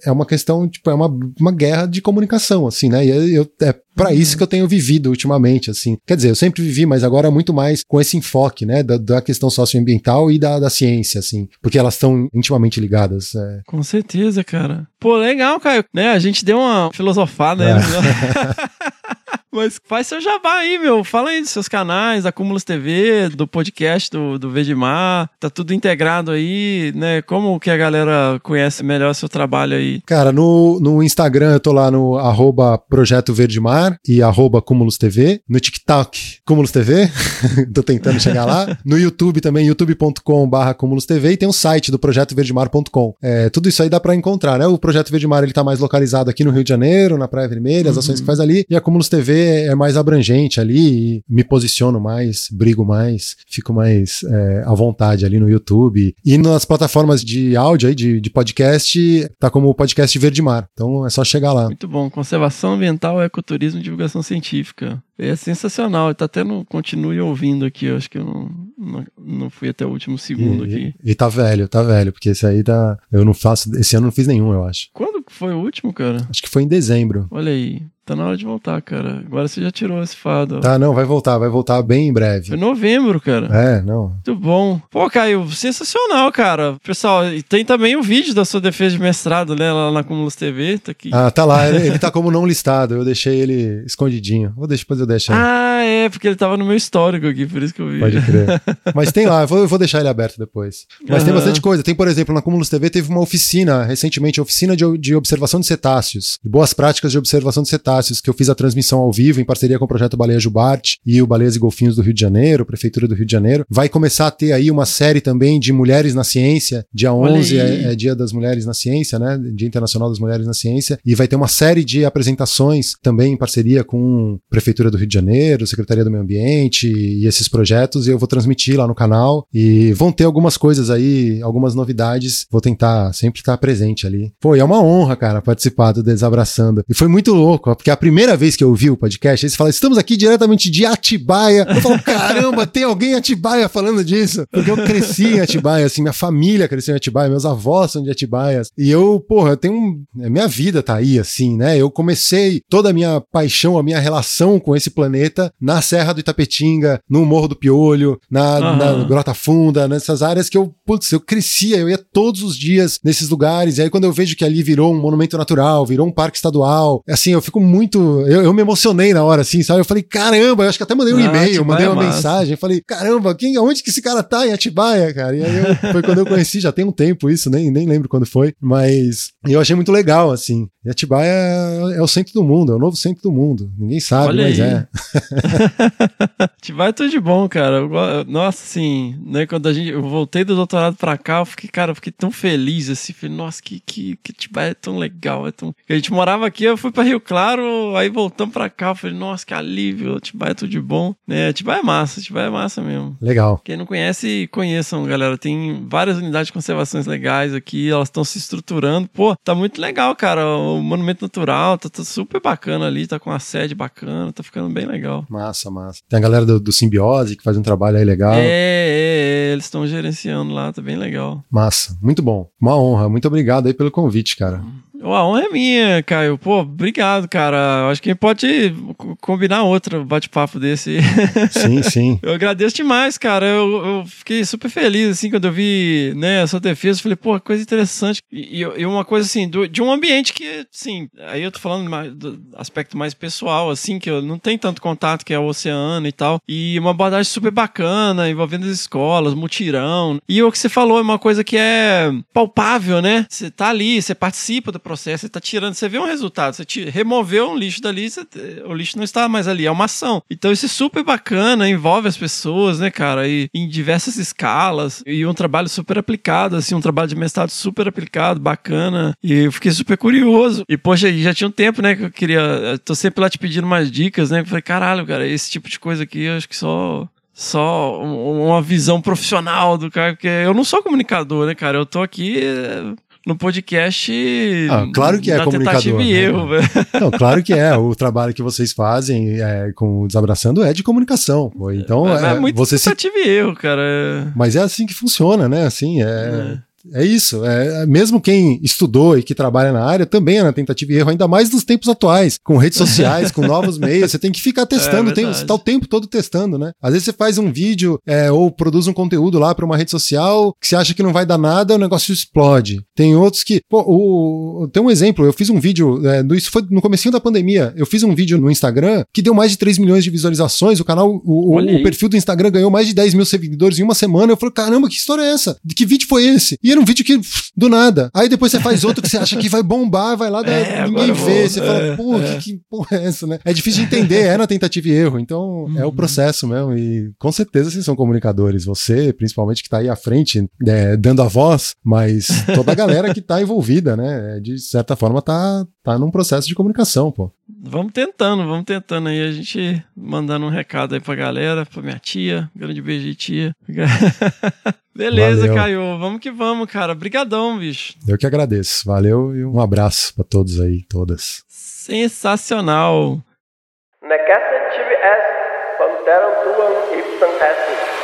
é uma questão, tipo, é uma, uma guerra de comunicação, assim, né? E eu, é para isso que eu tenho vivido ultimamente, assim. Quer dizer, eu sempre vivi, mas agora muito mais com esse enfoque, né, da, da questão socioambiental e da, da ciência, assim, porque elas estão intimamente ligadas. é. Com certeza, cara. Pô, legal, Caio. Né, a gente deu uma filosofada, né? Mas faz seu jabá aí, meu. Fala aí dos seus canais, da Cúmulos TV, do podcast do, do Vedimar. Tá tudo integrado aí, né? Como que a galera conhece melhor seu trabalho aí? Cara, no, no Instagram eu tô lá no arroba Projeto Verde Mar e arroba Cúmulos TV. No TikTok, Cúmulos TV. tô tentando chegar lá. No YouTube também, youtube.com barra Cúmulos TV. E tem um site do projetoverdemar.com. É, tudo isso aí dá pra encontrar, né? O Projeto Verde Mar, ele tá mais localizado aqui no Rio de Janeiro, na Praia Vermelha, as ações que faz ali. E a Cúmulos TV é mais abrangente ali e me posiciono mais, brigo mais, fico mais é, à vontade ali no YouTube. E nas plataformas de áudio aí, de, de podcast, tá como o podcast Verde Mar. Então é só chegar lá. Muito bom. Conservação ambiental, ecoturismo e divulgação científica. É sensacional. Tá até no continue ouvindo aqui. Eu acho que eu não, não, não fui até o último segundo aqui. E, e tá velho, tá velho, porque esse aí tá. Eu não faço. Esse ano eu não fiz nenhum, eu acho. Quando foi o último, cara? Acho que foi em dezembro. Olha aí. Tá na hora de voltar, cara. Agora você já tirou esse fado. Tá, não, vai voltar, vai voltar bem em breve. Foi novembro, cara. É, não. Muito bom. Pô, Caio, sensacional, cara. Pessoal, e tem também o vídeo da sua defesa de mestrado, né? Lá na Cúmulos TV. Tá aqui. Ah, tá lá, ele, ele tá como não listado. Eu deixei ele escondidinho. Vou deixar, depois eu deixo aí. Ah, é, porque ele tava no meu histórico aqui, por isso que eu vi. Pode crer. Mas tem lá, eu vou, eu vou deixar ele aberto depois. Mas tem Aham. bastante coisa. Tem, por exemplo, na Cúmulos TV teve uma oficina, recentemente, oficina de, de observação de cetáceos, de boas práticas de observação de cetáceos. Crustáceos, que eu fiz a transmissão ao vivo em parceria com o projeto Baleia Jubarte e o Baleias e Golfinhos do Rio de Janeiro, Prefeitura do Rio de Janeiro. Vai começar a ter aí uma série também de Mulheres na Ciência. Dia Olha 11 aí. é, é Dia das Mulheres na Ciência, né? Dia Internacional das Mulheres na Ciência. E vai ter uma série de apresentações também em parceria com Prefeitura do Rio de Janeiro, Secretaria do Meio Ambiente e esses projetos. E eu vou transmitir lá no canal. E vão ter algumas coisas aí, algumas novidades. Vou tentar sempre estar presente ali. Pô, e é uma honra, cara, participar do Desabraçando. E foi muito louco, ó, porque a primeira vez que eu vi o podcast, eles falam, estamos aqui diretamente de Atibaia. Eu falo, caramba, tem alguém em Atibaia falando disso? Porque eu cresci em Atibaia, assim, minha família cresceu em Atibaia, meus avós são de Atibaia. E eu, porra, eu tenho. um- é, Minha vida tá aí, assim, né? Eu comecei toda a minha paixão, a minha relação com esse planeta na Serra do Itapetinga, no Morro do Piolho, na, na Aham. Grota Funda, nessas áreas que eu, putz, eu crescia, eu ia todos os dias nesses lugares. E aí, quando eu vejo que ali virou um monumento natural, virou um parque estadual, assim, eu fico muito. Eu, eu me emocionei na hora, assim, sabe? Eu falei, caramba, eu acho que até mandei um Ah, e-mail, Atibaia mandei é uma massa. mensagem. Falei, caramba, quem, onde que esse cara tá em Atibaia, cara? E aí eu- foi quando eu conheci, já tem um tempo isso, nem, nem lembro quando foi, mas eu achei muito legal, assim. E Atibaia é, é o centro do mundo, é o novo centro do mundo. Ninguém sabe, Olha mas aí. é. Vai tudo de bom, cara. Eu Nossa, assim, né? Quando a gente, eu voltei do doutorado pra cá, eu fiquei, cara, eu fiquei tão feliz, assim. Falei, nossa, que, que, que Atibaia é tão legal. É tão... A gente morava aqui, eu fui pra Rio Claro, aí voltamos pra cá. Eu falei, nossa, que alívio, Atibaia é tudo de bom. Né? Atibaia é massa, Atibaia é massa mesmo. Legal. Quem não conhece, conheçam, galera. Tem várias unidades de conservações legais aqui, elas estão se estruturando. Pô, tá muito legal, cara. O Monumento Natural tá, tá super bacana ali, tá com a sede bacana, tá ficando bem legal. Massa, massa. Tem a galera do, do Simbiose que faz um trabalho aí legal. É, é, é, eles estão gerenciando lá, tá bem legal. Massa, muito bom. Uma honra. Muito obrigado aí pelo convite, cara. Ô, A honra é minha, Caio. Pô, obrigado, cara. Acho que a gente pode co- combinar outro bate-papo desse. Sim, sim. Eu agradeço demais, cara. Eu, eu fiquei super feliz, assim, quando eu vi, né, a sua defesa. Eu falei, pô, coisa interessante. E, e- e uma coisa, assim, do- de um ambiente que, assim, aí eu tô falando mais, do aspecto mais pessoal, assim, que eu não tenho tanto contato, que é o oceano e tal. E uma abordagem super bacana, envolvendo as escolas, mutirão. E o que você falou é uma coisa que é palpável, né? Você tá ali, você participa do processo, você tá tirando, você vê um resultado. Você ti- removeu um lixo dali, você- o lixo não está mais ali, é uma ação. Então isso é super bacana, envolve as pessoas, né, cara? E em diversas escalas. E um trabalho super aplicado, assim, um trabalho de mestrado super aplicado, bacana. E eu fiquei super curioso. E, poxa, já tinha um tempo, né, que eu queria. Eu tô sempre lá te pedindo mais dicas, né? Eu falei, caralho, cara, esse tipo de coisa aqui, eu acho que só só um- uma visão profissional do cara, porque eu não sou comunicador, né, cara? Eu tô aqui eh, no podcast. Ah, claro que é comunicador, e né, erro, velho. Não, claro que é. O trabalho que vocês fazem é, com o Desabraçando é de comunicação. Então, É, é, é muito você se tentativa e erro, cara. Mas é assim que funciona, né? Assim, é. É isso, é, mesmo quem estudou e que trabalha na área também é na tentativa e erro, ainda mais nos tempos atuais, com redes sociais, com novos meios, você tem que ficar testando, É tem, você tá o tempo todo testando, né? Às vezes você faz um vídeo é, ou produz um conteúdo lá para uma rede social que você acha que não vai dar nada, o negócio explode. Tem outros que, pô, o, tem um exemplo, eu fiz um vídeo, é, no- isso foi no comecinho da pandemia, eu fiz um vídeo no Instagram que deu mais de 3 milhões de visualizações, o canal, o, o- o perfil do Instagram ganhou mais de 10 mil seguidores em uma semana, eu falei, caramba, que história é essa? De que vídeo foi esse? E era um vídeo que, do nada. Aí depois você faz outro que você acha que vai bombar, vai lá, É, ninguém vê. vou- Você fala, é, pô, é. que, que porra é essa, né? É difícil de entender, é na tentativa e erro. Então, é Uhum. o processo mesmo. E com certeza vocês são comunicadores. Você, principalmente, que tá aí à frente, né, dando a voz, mas toda a galera que tá envolvida, né? De certa forma, tá, tá num processo de comunicação, pô. Vamos tentando, vamos tentando aí. A gente mandando um recado aí pra galera, pra minha tia. Grande beijo aí, tia. Beleza, Valeu. Caio. Vamos que vamos, cara. Brigadão, bicho. Eu que agradeço. Valeu e um abraço pra todos aí, todas. Sensacional. Tive est, panteram tuam ipsam estis.